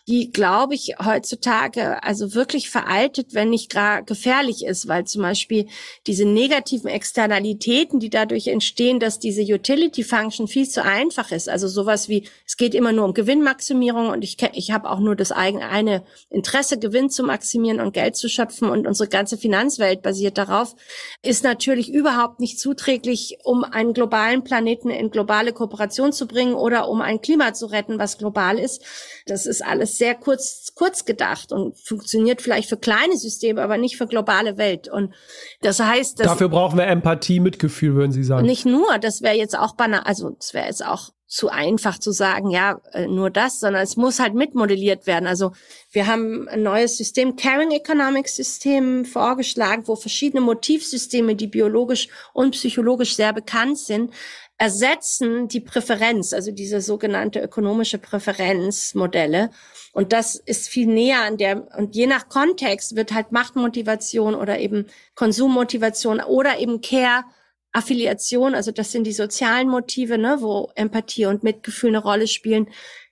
die, glaube ich, heutzutage also wirklich veraltet, wenn nicht gar gefährlich ist, weil zum Beispiel diese negativen Externalitäten, die dadurch entstehen, dass diese Utility Function viel zu einfach ist. Also sowas wie, es geht immer nur um Gewinnmaximierung und ich, ich habe auch nur das eigene Interesse, Gewinn zu maximieren und Geld zu schöpfen und unsere ganze Finanzwelt basiert darauf, ist natürlich überhaupt nicht zuträglich, um einen globalen Planeten in globale Kooperation zu bringen oder um ein Klima zu retten, was global ist. Das ist alles sehr kurz, kurz gedacht und funktioniert vielleicht für kleine Systeme, aber nicht für globale Welt. Und das heißt, dass dafür brauchen wir Empathie, Mitgefühl, würden Sie sagen? Nicht nur, das wäre jetzt auch banal, also das wäre jetzt auch zu einfach zu sagen, ja, äh, nur das, sondern es muss halt mitmodelliert werden. Also wir haben ein neues System, Caring Economics System vorgeschlagen, wo verschiedene Motivsysteme, die biologisch und psychologisch sehr bekannt sind, ersetzen die Präferenz, also diese sogenannte ökonomische Präferenzmodelle. Und das ist viel näher an der, und je nach Kontext wird halt Machtmotivation oder eben Konsummotivation oder eben Care Affiliation, also das sind die sozialen Motive, ne, wo Empathie und Mitgefühl eine Rolle spielen,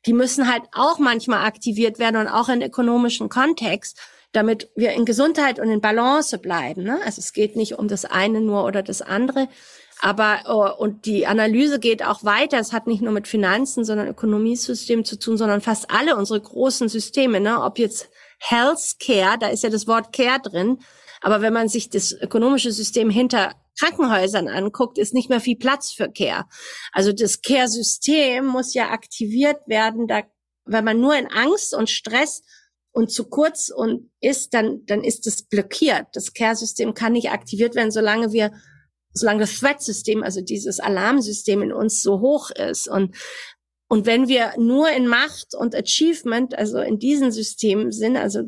die müssen halt auch manchmal aktiviert werden und auch in ökonomischen Kontext, damit wir in Gesundheit und in Balance bleiben. Ne? Also es geht nicht um das eine nur oder das andere, aber oh, und die Analyse geht auch weiter. Es hat nicht nur mit Finanzen, sondern Ökonomiesystemen zu tun, sondern fast alle unsere großen Systeme, ne? ob jetzt Healthcare, da ist ja das Wort Care drin, aber wenn man sich das ökonomische System hinter Krankenhäusern anguckt, ist nicht mehr viel Platz für Care. Also das Care-System muss ja aktiviert werden, da, wenn man nur in Angst und Stress und zu kurz und ist, dann, dann ist es blockiert. Das Care-System kann nicht aktiviert werden, solange wir solange das Threat-System, also dieses Alarmsystem in uns so hoch ist. Und, und wenn wir nur in Macht und Achievement, also in diesen Systemen sind, also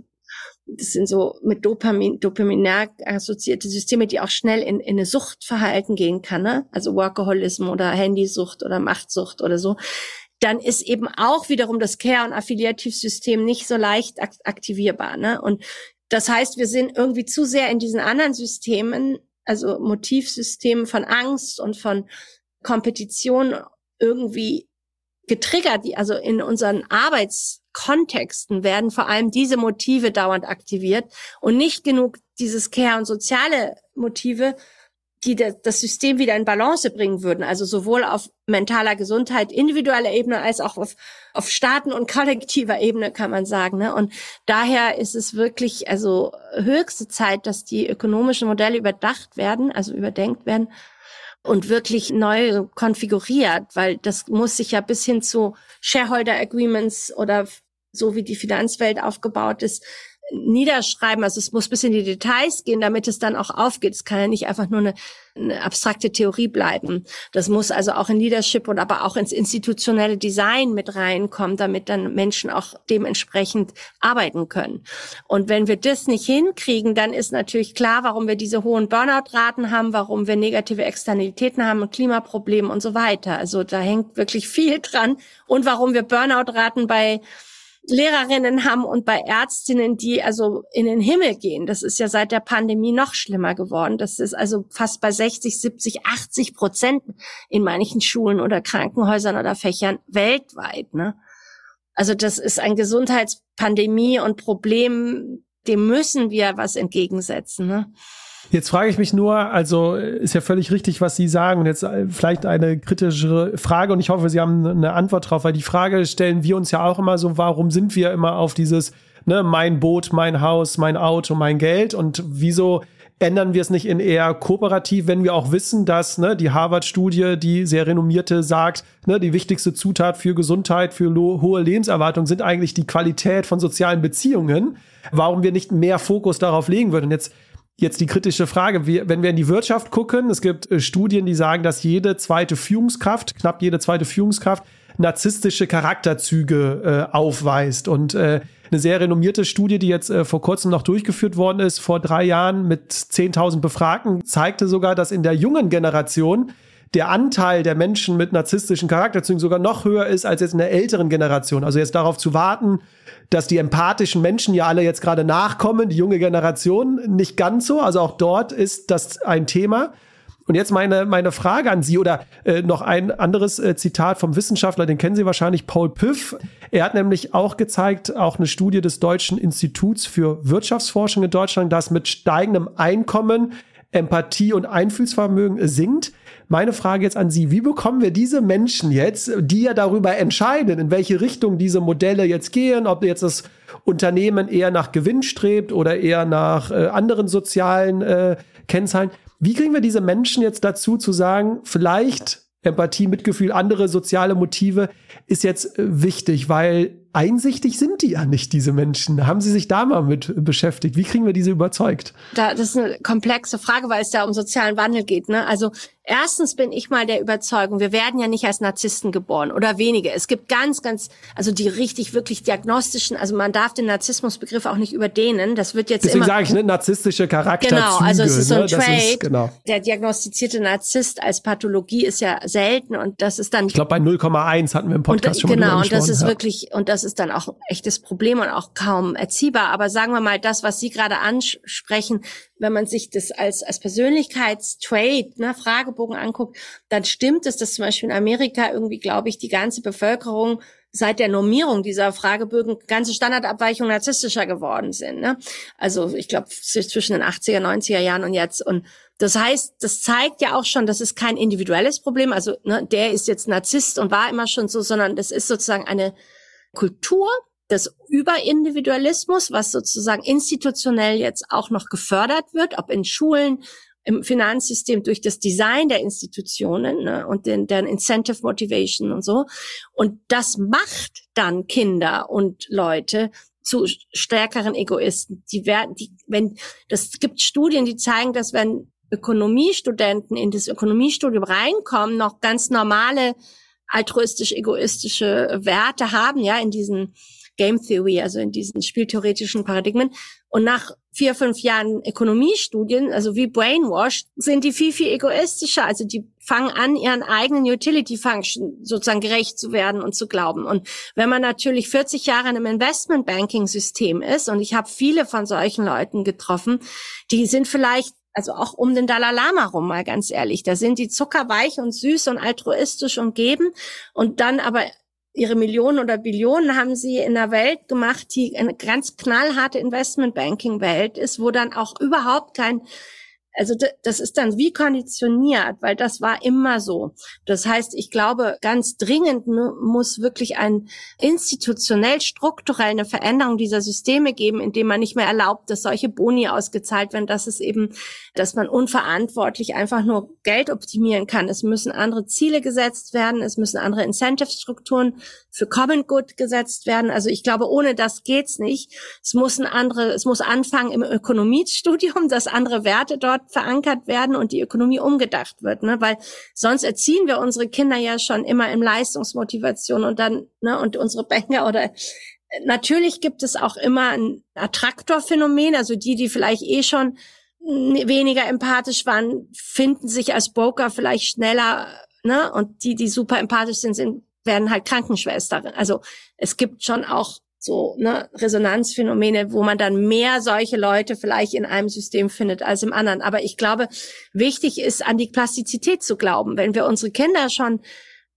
das sind so mit Dopamin, Dopaminar assoziierte Systeme, die auch schnell in, in eine Suchtverhalten gehen kann, ne? also Workaholism oder Handysucht oder Machtsucht oder so, dann ist eben auch wiederum das Care- und Affiliativsystem nicht so leicht aktivierbar. Ne? Und das heißt, wir sind irgendwie zu sehr in diesen anderen Systemen also Motivsystem von Angst und von Kompetition irgendwie getriggert, also in unseren Arbeitskontexten werden vor allem diese Motive dauernd aktiviert und nicht genug dieses Care und soziale Motive, die das System wieder in Balance bringen würden. Also sowohl auf mentaler Gesundheit, individueller Ebene als auch auf, auf Staaten- und kollektiver Ebene kann man sagen. Ne? Und daher ist es wirklich also höchste Zeit, dass die ökonomischen Modelle überdacht werden, also überdenkt werden und wirklich neu konfiguriert, weil das muss sich ja bis hin zu Shareholder Agreements oder so wie die Finanzwelt aufgebaut ist, niederschreiben. Also es muss bis in die Details gehen, damit es dann auch aufgeht. Es kann ja nicht einfach nur eine, eine, abstrakte Theorie bleiben. Das muss also auch in Leadership und aber auch ins institutionelle Design mit reinkommen, damit dann Menschen auch dementsprechend arbeiten können. Und wenn wir das nicht hinkriegen, dann ist natürlich klar, warum wir diese hohen Burnout-Raten haben, warum wir negative Externalitäten haben und Klimaprobleme und so weiter. Also da hängt wirklich viel dran. Und warum wir Burnout-Raten bei Lehrerinnen haben und bei Ärztinnen, die also in den Himmel gehen. Das ist ja seit der Pandemie noch schlimmer geworden. Das ist also fast bei 60, 70, 80 Prozent in manchen Schulen oder Krankenhäusern oder Fächern weltweit. Ne? Also das ist ein Gesundheitspandemie und Problem, dem müssen wir was entgegensetzen. Ne? Jetzt frage ich mich nur, also ist ja völlig richtig, was Sie sagen. Und jetzt äh, vielleicht eine kritischere Frage und ich hoffe, Sie haben eine Antwort drauf, weil die Frage stellen wir uns ja auch immer so, warum sind wir immer auf dieses ne, mein Boot, mein Haus, mein Auto, mein Geld und wieso ändern wir es nicht in eher kooperativ, wenn wir auch wissen, dass ne, die Harvard-Studie, die sehr renommierte, sagt, ne, die wichtigste Zutat für Gesundheit, für hohe Lebenserwartung sind eigentlich die Qualität von sozialen Beziehungen. Warum wir nicht mehr Fokus darauf legen würden? Und jetzt Jetzt die kritische Frage, wir, wenn wir in die Wirtschaft gucken, es gibt äh, Studien, die sagen, dass jede zweite Führungskraft, knapp jede zweite Führungskraft, narzisstische Charakterzüge äh, aufweist. Und äh, eine sehr renommierte Studie, die jetzt äh, vor kurzem noch durchgeführt worden ist, vor drei Jahren mit 10.000 Befragten, zeigte sogar, dass in der jungen Generation der Anteil der Menschen mit narzisstischen Charakterzügen sogar noch höher ist als jetzt in der älteren Generation. Also jetzt darauf zu warten, dass die empathischen Menschen ja alle jetzt gerade nachkommen, die junge Generation nicht ganz so. Also auch dort ist das ein Thema. Und jetzt meine, meine Frage an Sie oder äh, noch ein anderes äh, Zitat vom Wissenschaftler, den kennen Sie wahrscheinlich, Paul Püff. Er hat nämlich auch gezeigt, auch eine Studie des Deutschen Instituts für Wirtschaftsforschung in Deutschland, dass mit steigendem Einkommen Empathie und Einfühlsvermögen sinkt. Meine Frage jetzt an Sie, wie bekommen wir diese Menschen jetzt, die ja darüber entscheiden, in welche Richtung diese Modelle jetzt gehen, ob jetzt das Unternehmen eher nach Gewinn strebt oder eher nach äh, anderen sozialen äh, Kennzahlen, wie kriegen wir diese Menschen jetzt dazu zu sagen, vielleicht Empathie, Mitgefühl, andere soziale Motive ist jetzt äh, wichtig, weil einsichtig sind die ja nicht, diese Menschen. Haben Sie sich da mal mit beschäftigt? Wie kriegen wir diese überzeugt? Da, das ist eine komplexe Frage, weil es da um sozialen Wandel geht. Ne? Also erstens bin ich mal der Überzeugung, wir werden ja nicht als Narzissten geboren oder wenige. Es gibt ganz, ganz, also die richtig, wirklich diagnostischen, also man darf den Narzissmusbegriff auch nicht überdehnen. Das wird jetzt Deswegen immer... sage ich, ne, narzisstische Charakterzüge. Genau, also es ist so ein ne? Trade. Ist, genau. Der diagnostizierte Narzisst als Pathologie ist ja selten und das ist dann... Ich glaube, bei 0,1 hatten wir im Podcast und, schon mal Genau, und das ist ja. wirklich, und das ist dann auch ein echtes Problem und auch kaum erziehbar. Aber sagen wir mal, das, was Sie gerade ansprechen, wenn man sich das als, als Persönlichkeitstrade, ne, Fragebogen anguckt, dann stimmt es, dass zum Beispiel in Amerika irgendwie, glaube ich, die ganze Bevölkerung seit der Normierung dieser Fragebögen ganze Standardabweichungen narzisstischer geworden sind. Ne? Also ich glaube zwischen den 80er, 90er Jahren und jetzt. Und das heißt, das zeigt ja auch schon, das ist kein individuelles Problem. Also ne, der ist jetzt Narzisst und war immer schon so, sondern das ist sozusagen eine Kultur des Überindividualismus, was sozusagen institutionell jetzt auch noch gefördert wird, ob in Schulen, im Finanzsystem durch das Design der Institutionen ne, und den, deren Incentive Motivation und so. Und das macht dann Kinder und Leute zu stärkeren Egoisten. Die werden, die, wenn, das gibt Studien, die zeigen, dass wenn Ökonomiestudenten in das Ökonomiestudium reinkommen, noch ganz normale altruistisch-egoistische Werte haben, ja, in diesen Game Theory, also in diesen spieltheoretischen Paradigmen. Und nach vier, fünf Jahren Ökonomiestudien, also wie Brainwash, sind die viel, viel egoistischer. Also die fangen an, ihren eigenen Utility Function sozusagen gerecht zu werden und zu glauben. Und wenn man natürlich 40 Jahre in einem Investment Banking System ist, und ich habe viele von solchen Leuten getroffen, die sind vielleicht also auch um den Dalai Lama rum, mal ganz ehrlich. Da sind die zuckerweich und süß und altruistisch umgeben und dann aber ihre Millionen oder Billionen haben sie in einer Welt gemacht, die eine ganz knallharte Investmentbanking-Welt ist, wo dann auch überhaupt kein also das ist dann wie konditioniert, weil das war immer so. Das heißt, ich glaube, ganz dringend muss wirklich ein institutionell strukturell eine Veränderung dieser Systeme geben, indem man nicht mehr erlaubt, dass solche Boni ausgezahlt werden, dass es eben, dass man unverantwortlich einfach nur Geld optimieren kann. Es müssen andere Ziele gesetzt werden, es müssen andere Incentive-Strukturen für Common Good gesetzt werden. Also ich glaube, ohne das geht's nicht. Es muss ein andere, es muss anfangen im Ökonomiestudium, [LAUGHS] dass andere Werte dort verankert werden und die Ökonomie umgedacht wird, ne? Weil sonst erziehen wir unsere Kinder ja schon immer in Leistungsmotivation und dann, ne, und unsere Banker oder natürlich gibt es auch immer ein Attraktorphänomen, also die, die vielleicht eh schon weniger empathisch waren, finden sich als Broker vielleicht schneller, ne? Und die, die super empathisch sind, sind werden halt Krankenschwestern. Also es gibt schon auch so ne, Resonanzphänomene, wo man dann mehr solche Leute vielleicht in einem System findet als im anderen. Aber ich glaube, wichtig ist, an die Plastizität zu glauben. Wenn wir unsere Kinder schon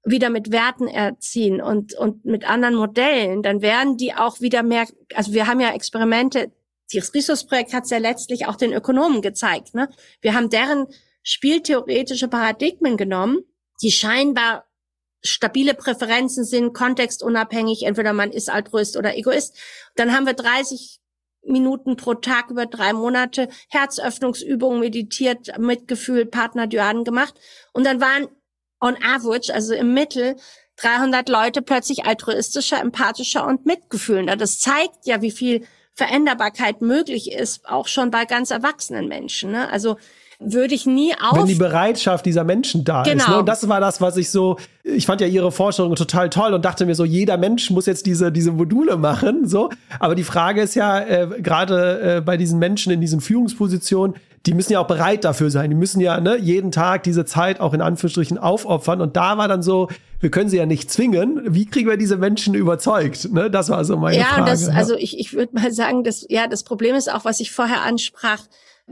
wieder mit Werten erziehen und, und mit anderen Modellen, dann werden die auch wieder mehr, also wir haben ja Experimente, das Risos-Projekt hat es ja letztlich auch den Ökonomen gezeigt. Ne? Wir haben deren spieltheoretische Paradigmen genommen, die scheinbar stabile Präferenzen sind, kontextunabhängig, entweder man ist Altruist oder Egoist. Dann haben wir 30 Minuten pro Tag über drei Monate Herzöffnungsübungen meditiert, Mitgefühl, Partnerdyaden gemacht. Und dann waren on average, also im Mittel, 300 Leute plötzlich altruistischer, empathischer und mitgefühlender. Das zeigt ja, wie viel Veränderbarkeit möglich ist, auch schon bei ganz erwachsenen Menschen. Ne? Also würde ich nie auf. Wenn die Bereitschaft dieser Menschen da genau. ist. Ne? Und das war das, was ich so, ich fand ja ihre Vorstellung total toll und dachte mir so, jeder Mensch muss jetzt diese, diese Module machen. So. Aber die Frage ist ja, äh, gerade äh, bei diesen Menschen in diesen Führungspositionen, die müssen ja auch bereit dafür sein. Die müssen ja ne, jeden Tag diese Zeit auch in Anführungsstrichen aufopfern. Und da war dann so, wir können sie ja nicht zwingen. Wie kriegen wir diese Menschen überzeugt? Ne, das war so meine ja, Frage. Das, also ich, ich würde mal sagen, dass ja das Problem ist auch, was ich vorher ansprach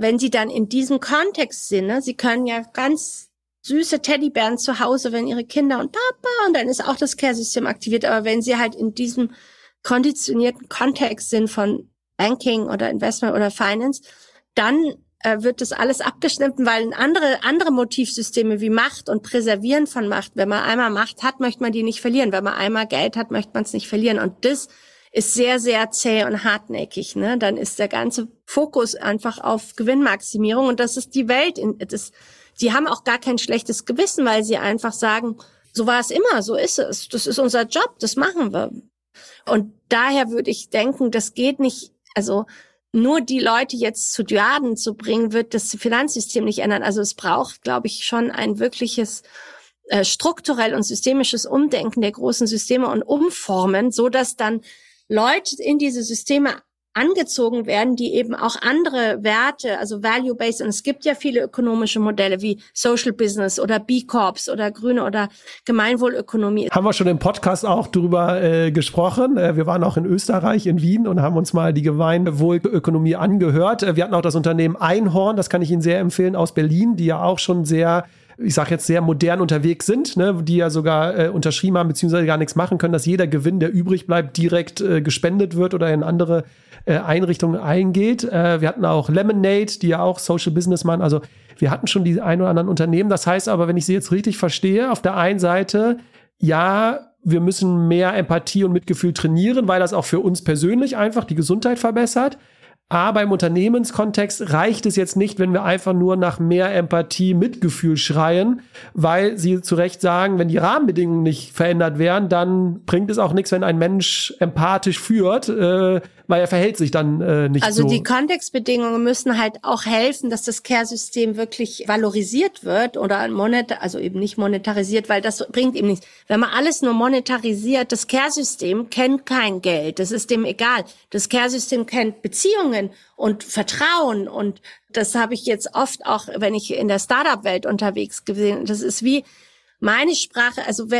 wenn sie dann in diesem Kontext sind, ne, sie können ja ganz süße Teddybären zu Hause, wenn ihre Kinder und Papa und dann ist auch das Care-System aktiviert. Aber wenn sie halt in diesem konditionierten Kontext sind von Banking oder Investment oder Finance, dann äh, wird das alles abgeschnitten, weil andere, andere Motivsysteme wie Macht und Präservieren von Macht, wenn man einmal Macht hat, möchte man die nicht verlieren. Wenn man einmal Geld hat, möchte man es nicht verlieren. Und das ist sehr, sehr zäh und hartnäckig. Ne? Dann ist der ganze Fokus einfach auf Gewinnmaximierung und das ist die Welt. Das, die haben auch gar kein schlechtes Gewissen, weil sie einfach sagen, so war es immer, so ist es. Das ist unser Job, das machen wir. Und daher würde ich denken, das geht nicht, also nur die Leute jetzt zu Dyaden zu bringen, wird das Finanzsystem nicht ändern. Also es braucht, glaube ich, schon ein wirkliches äh, strukturell und systemisches Umdenken der großen Systeme und Umformen, so dass dann Leute in diese Systeme angezogen werden, die eben auch andere Werte, also value-based, und es gibt ja viele ökonomische Modelle wie Social Business oder B-Corps oder Grüne oder Gemeinwohlökonomie. Haben wir schon im Podcast auch drüber äh, gesprochen. Äh, wir waren auch in Österreich, in Wien und haben uns mal die Gemeinwohlökonomie angehört. Äh, wir hatten auch das Unternehmen Einhorn, das kann ich Ihnen sehr empfehlen, aus Berlin, die ja auch schon sehr ich sage jetzt sehr modern unterwegs sind, ne, die ja sogar äh, unterschrieben haben, beziehungsweise gar nichts machen können, dass jeder Gewinn, der übrig bleibt, direkt äh, gespendet wird oder in andere äh, Einrichtungen eingeht. Äh, wir hatten auch Lemonade, die ja auch Social Business machen. Also wir hatten schon die ein oder anderen Unternehmen. Das heißt aber, wenn ich sie jetzt richtig verstehe, auf der einen Seite, ja, wir müssen mehr Empathie und Mitgefühl trainieren, weil das auch für uns persönlich einfach die Gesundheit verbessert. Aber im Unternehmenskontext reicht es jetzt nicht, wenn wir einfach nur nach mehr Empathie, Mitgefühl schreien, weil Sie zu Recht sagen, wenn die Rahmenbedingungen nicht verändert werden, dann bringt es auch nichts, wenn ein Mensch empathisch führt, äh, weil er verhält sich dann äh, nicht also so. Also die Kontextbedingungen müssen halt auch helfen, dass das Care-System wirklich valorisiert wird oder monetar, also eben nicht monetarisiert, weil das bringt ihm nichts. Wenn man alles nur monetarisiert, das Care-System kennt kein Geld, das ist dem egal. Das Care-System kennt Beziehungen und Vertrauen und das habe ich jetzt oft auch, wenn ich in der Startup-Welt unterwegs gesehen. Das ist wie meine Sprache, also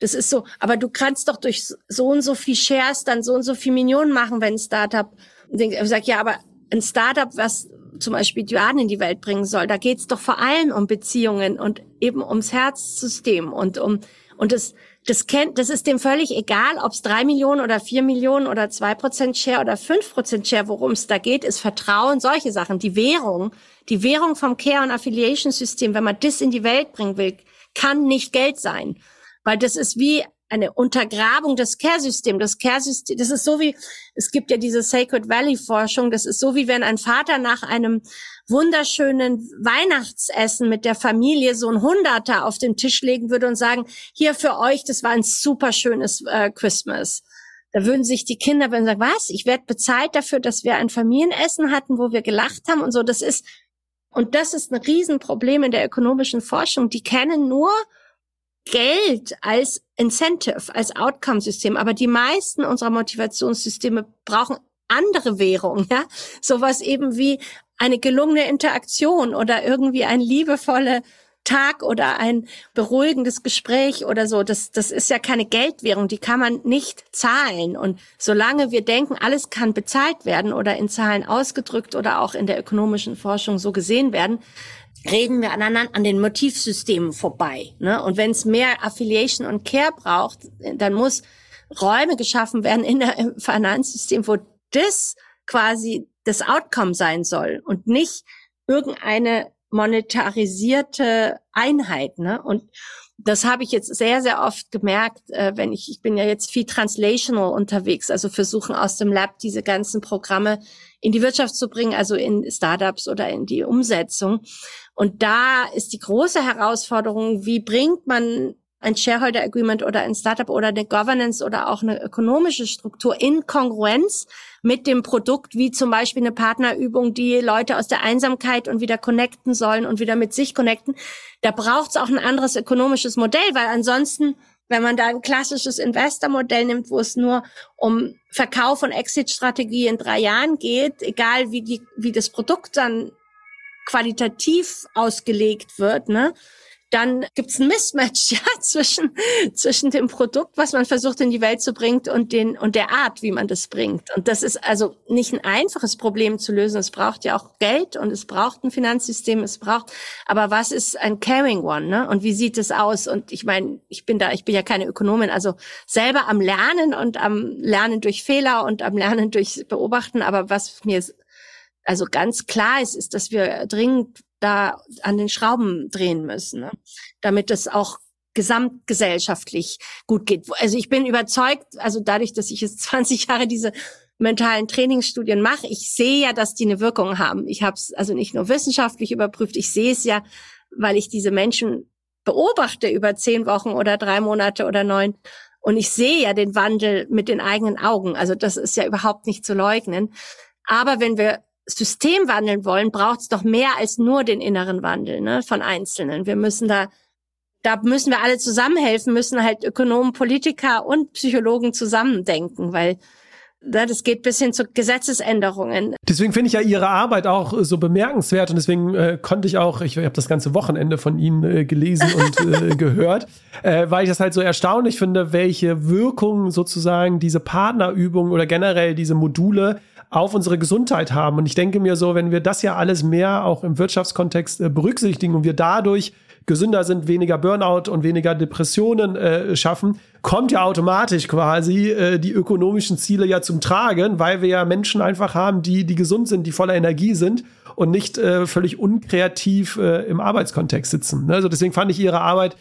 das ist so, aber du kannst doch durch so und so viel Shares dann so und so viel Millionen machen, wenn ein Startup denkt, ich sag, ja, aber ein Startup, was zum Beispiel Duan in die Welt bringen soll, da geht's doch vor allem um Beziehungen und eben ums Herzsystem und um, und das, das kennt, das ist dem völlig egal, ob es drei Millionen oder vier Millionen oder zwei Prozent Share oder fünf Prozent Share, worum es da geht, ist Vertrauen, solche Sachen. Die Währung, die Währung vom Care- und Affiliation-System, wenn man das in die Welt bringen will, kann nicht Geld sein. Weil das ist wie eine Untergrabung des Care-Systems. Das Care-System, das ist so wie, es gibt ja diese Sacred Valley-Forschung, das ist so wie wenn ein Vater nach einem wunderschönen Weihnachtsessen mit der Familie so ein Hunderter auf den Tisch legen würde und sagen, hier für euch, das war ein super schönes äh, Christmas. Da würden sich die Kinder würden sagen, was? Ich werde bezahlt dafür, dass wir ein Familienessen hatten, wo wir gelacht haben und so. Das ist, und das ist ein Riesenproblem in der ökonomischen Forschung. Die kennen nur Geld als Incentive, als Outcome-System. Aber die meisten unserer Motivationssysteme brauchen andere Währung, ja. Sowas eben wie eine gelungene Interaktion oder irgendwie ein liebevolle Tag oder ein beruhigendes Gespräch oder so. Das, das ist ja keine Geldwährung, die kann man nicht zahlen. Und solange wir denken, alles kann bezahlt werden oder in Zahlen ausgedrückt oder auch in der ökonomischen Forschung so gesehen werden, reden wir aneinander an den Motivsystemen vorbei. Ne? Und wenn es mehr Affiliation und Care braucht, dann muss Räume geschaffen werden in der Finanzsystem, wo das quasi das Outcome sein soll und nicht irgendeine monetarisierte Einheit. Ne? Und das habe ich jetzt sehr, sehr oft gemerkt, äh, wenn ich, ich bin ja jetzt viel translational unterwegs, also versuchen aus dem Lab diese ganzen Programme in die Wirtschaft zu bringen, also in Startups oder in die Umsetzung. Und da ist die große Herausforderung, wie bringt man ein Shareholder Agreement oder ein Startup oder eine Governance oder auch eine ökonomische Struktur in Kongruenz mit dem Produkt, wie zum Beispiel eine Partnerübung, die Leute aus der Einsamkeit und wieder connecten sollen und wieder mit sich connecten. Da braucht es auch ein anderes ökonomisches Modell, weil ansonsten, wenn man da ein klassisches Investor-Modell nimmt, wo es nur um Verkauf und Exit-Strategie in drei Jahren geht, egal wie die, wie das Produkt dann qualitativ ausgelegt wird, ne, dann gibt es ein Mismatch [LAUGHS] ja, zwischen, zwischen dem Produkt, was man versucht in die Welt zu bringen und, den, und der Art, wie man das bringt. Und das ist also nicht ein einfaches Problem zu lösen. Es braucht ja auch Geld und es braucht ein Finanzsystem, es braucht, aber was ist ein Caring One? Ne? Und wie sieht es aus? Und ich meine, ich bin da, ich bin ja keine Ökonomin, also selber am Lernen und am Lernen durch Fehler und am Lernen [LAUGHS] durch Beobachten. Aber was mir also ganz klar ist, ist, dass wir dringend da an den Schrauben drehen müssen, ne? damit es auch gesamtgesellschaftlich gut geht. Also ich bin überzeugt, also dadurch, dass ich jetzt [LAUGHS] 20 Jahre diese mentalen Trainingsstudien mache, ich sehe ja, dass die eine Wirkung haben. Ich habe es also nicht nur wissenschaftlich überprüft, ich sehe es ja, weil ich diese Menschen beobachte über zehn Wochen oder drei Monate oder neun. Und ich sehe ja den Wandel mit den eigenen Augen. Also das ist ja überhaupt nicht zu leugnen. Aber wenn wir System wandeln wollen, braucht es doch mehr als nur den inneren Wandel ne, von Einzelnen. Wir müssen da, da müssen wir alle zusammenhelfen, müssen halt Ökonomen, Politiker und Psychologen zusammendenken, weil ne, das geht bis hin zu Gesetzesänderungen. Deswegen finde ich ja Ihre Arbeit auch so bemerkenswert und deswegen äh, konnte ich auch, ich, ich habe das ganze Wochenende von Ihnen äh, gelesen und äh, [LAUGHS] gehört, äh, weil ich das halt so erstaunlich finde, welche Wirkung sozusagen diese Partnerübungen oder generell diese Module auf unsere Gesundheit haben. Und ich denke mir so, wenn wir das ja alles mehr auch im Wirtschaftskontext äh, berücksichtigen und wir dadurch gesünder sind, weniger Burnout und weniger Depressionen äh, schaffen, kommt ja automatisch quasi äh, die ökonomischen Ziele ja zum Tragen, weil wir ja Menschen einfach haben, die, die gesund sind, die voller Energie sind und nicht äh, völlig unkreativ äh, im Arbeitskontext sitzen. Ne? Also deswegen fand ich ihre Arbeit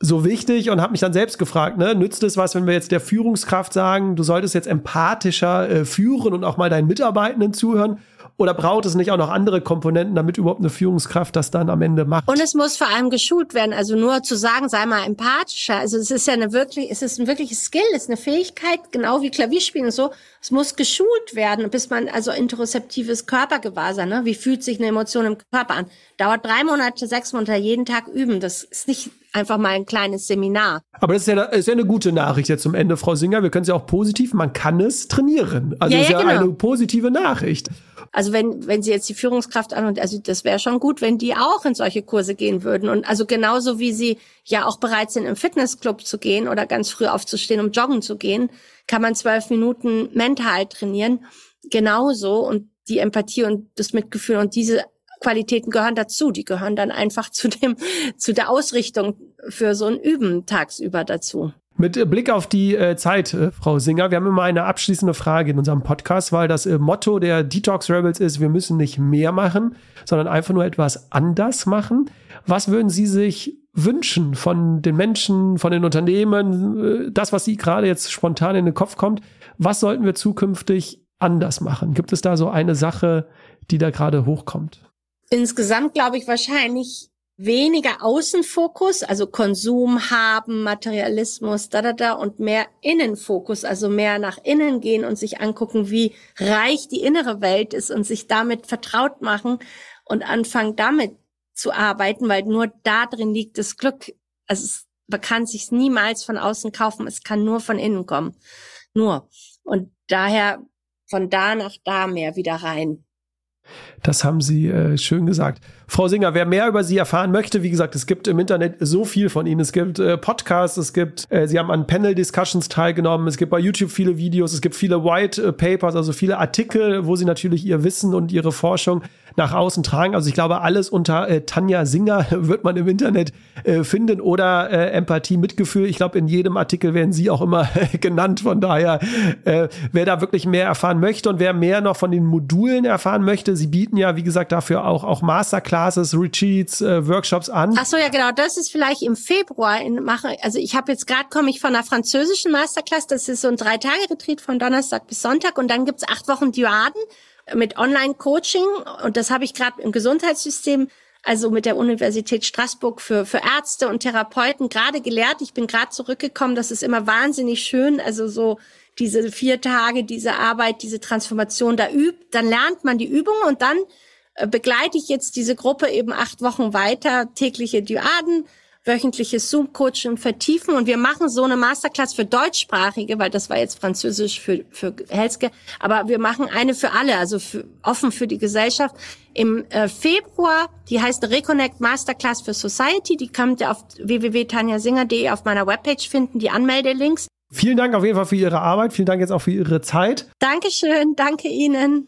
so wichtig und habe mich dann selbst gefragt, ne, nützt es was, wenn wir jetzt der Führungskraft sagen, du solltest jetzt empathischer äh, führen und auch mal deinen Mitarbeitenden zuhören? Oder braucht es nicht auch noch andere Komponenten, damit überhaupt eine Führungskraft das dann am Ende macht? Und es muss vor allem geschult werden. Also nur zu sagen, sei mal empathischer. Also es ist ja eine wirklich, es ist ein wirkliches Skill, es ist eine Fähigkeit, genau wie Klavierspielen und so. Es muss geschult werden, bis man also interozeptives Körpergewahrsein, ne? Wie fühlt sich eine Emotion im Körper an? Dauert drei Monate, sechs Monate, jeden Tag üben. Das ist nicht einfach mal ein kleines Seminar. Aber das ist ja, eine, ist ja eine gute Nachricht jetzt zum Ende, Frau Singer. Wir können es ja auch positiv, man kann es trainieren. Also ja, ist ja, ja genau. eine positive Nachricht. Also wenn, wenn Sie jetzt die Führungskraft an und also das wäre schon gut, wenn die auch in solche Kurse gehen würden. Und also genauso wie sie ja auch bereit sind, im Fitnessclub zu gehen oder ganz früh aufzustehen, um joggen zu gehen, kann man zwölf Minuten mental trainieren. Genauso und die Empathie und das Mitgefühl und diese Qualitäten gehören dazu. Die gehören dann einfach zu dem, [LAUGHS] zu der Ausrichtung für so ein Üben tagsüber dazu. Mit Blick auf die äh, Zeit, äh, Frau Singer, wir haben immer eine abschließende Frage in unserem Podcast, weil das äh, Motto der Detox Rebels ist, wir müssen nicht mehr machen, sondern einfach nur etwas anders machen. Was würden Sie sich wünschen von den Menschen, von den Unternehmen, äh, das, was Sie gerade jetzt spontan in den Kopf kommt? Was sollten wir zukünftig anders machen? Gibt es da so eine Sache, die da gerade hochkommt? Insgesamt glaube ich wahrscheinlich weniger Außenfokus, also Konsum haben, Materialismus, da, da, da, und mehr Innenfokus, also mehr nach innen gehen und sich angucken, wie reich die innere Welt ist und sich damit vertraut machen und anfangen damit zu arbeiten, weil nur da drin liegt das Glück. Also es, man kann sich niemals von außen kaufen, es kann nur von innen kommen. Nur. Und daher von da nach da mehr wieder rein. Das haben Sie äh, schön gesagt. Frau Singer, wer mehr über Sie erfahren möchte, wie gesagt, es gibt im Internet so viel von Ihnen. Es gibt äh, Podcasts, es gibt, äh, Sie haben an Panel-Discussions teilgenommen, es gibt bei YouTube viele Videos, es gibt viele White Papers, also viele Artikel, wo Sie natürlich Ihr Wissen und Ihre Forschung nach außen tragen. Also ich glaube, alles unter äh, Tanja Singer [LAUGHS] wird man im Internet äh, finden oder äh, Empathie, Mitgefühl. Ich glaube, in jedem Artikel werden Sie auch immer [LAUGHS] genannt. Von daher, äh, wer da wirklich mehr erfahren möchte und wer mehr noch von den Modulen erfahren möchte, Sie bieten ja, wie gesagt, dafür auch, auch Masterclasses, Retreats, äh, Workshops an. Ach so, ja, genau. Das ist vielleicht im Februar in mache. Also ich habe jetzt gerade komme ich von einer französischen Masterclass. Das ist so ein drei Tage Retreat von Donnerstag bis Sonntag und dann gibt's acht Wochen Duaden mit Online-Coaching und das habe ich gerade im Gesundheitssystem also mit der Universität Straßburg für, für Ärzte und Therapeuten gerade gelehrt. Ich bin gerade zurückgekommen. Das ist immer wahnsinnig schön. Also so diese vier Tage, diese Arbeit, diese Transformation da übt. Dann lernt man die Übungen und dann äh, begleite ich jetzt diese Gruppe eben acht Wochen weiter, tägliche Duaden, wöchentliches Zoom-Coaching vertiefen und wir machen so eine Masterclass für Deutschsprachige, weil das war jetzt Französisch für, für Healthcare, aber wir machen eine für alle, also für, offen für die Gesellschaft. Im äh, Februar, die heißt Reconnect Masterclass für Society, die könnt ihr auf www.tanjasinger.de auf meiner Webpage finden, die Anmeldelinks. Vielen Dank auf jeden Fall für Ihre Arbeit, vielen Dank jetzt auch für Ihre Zeit. Dankeschön, danke Ihnen.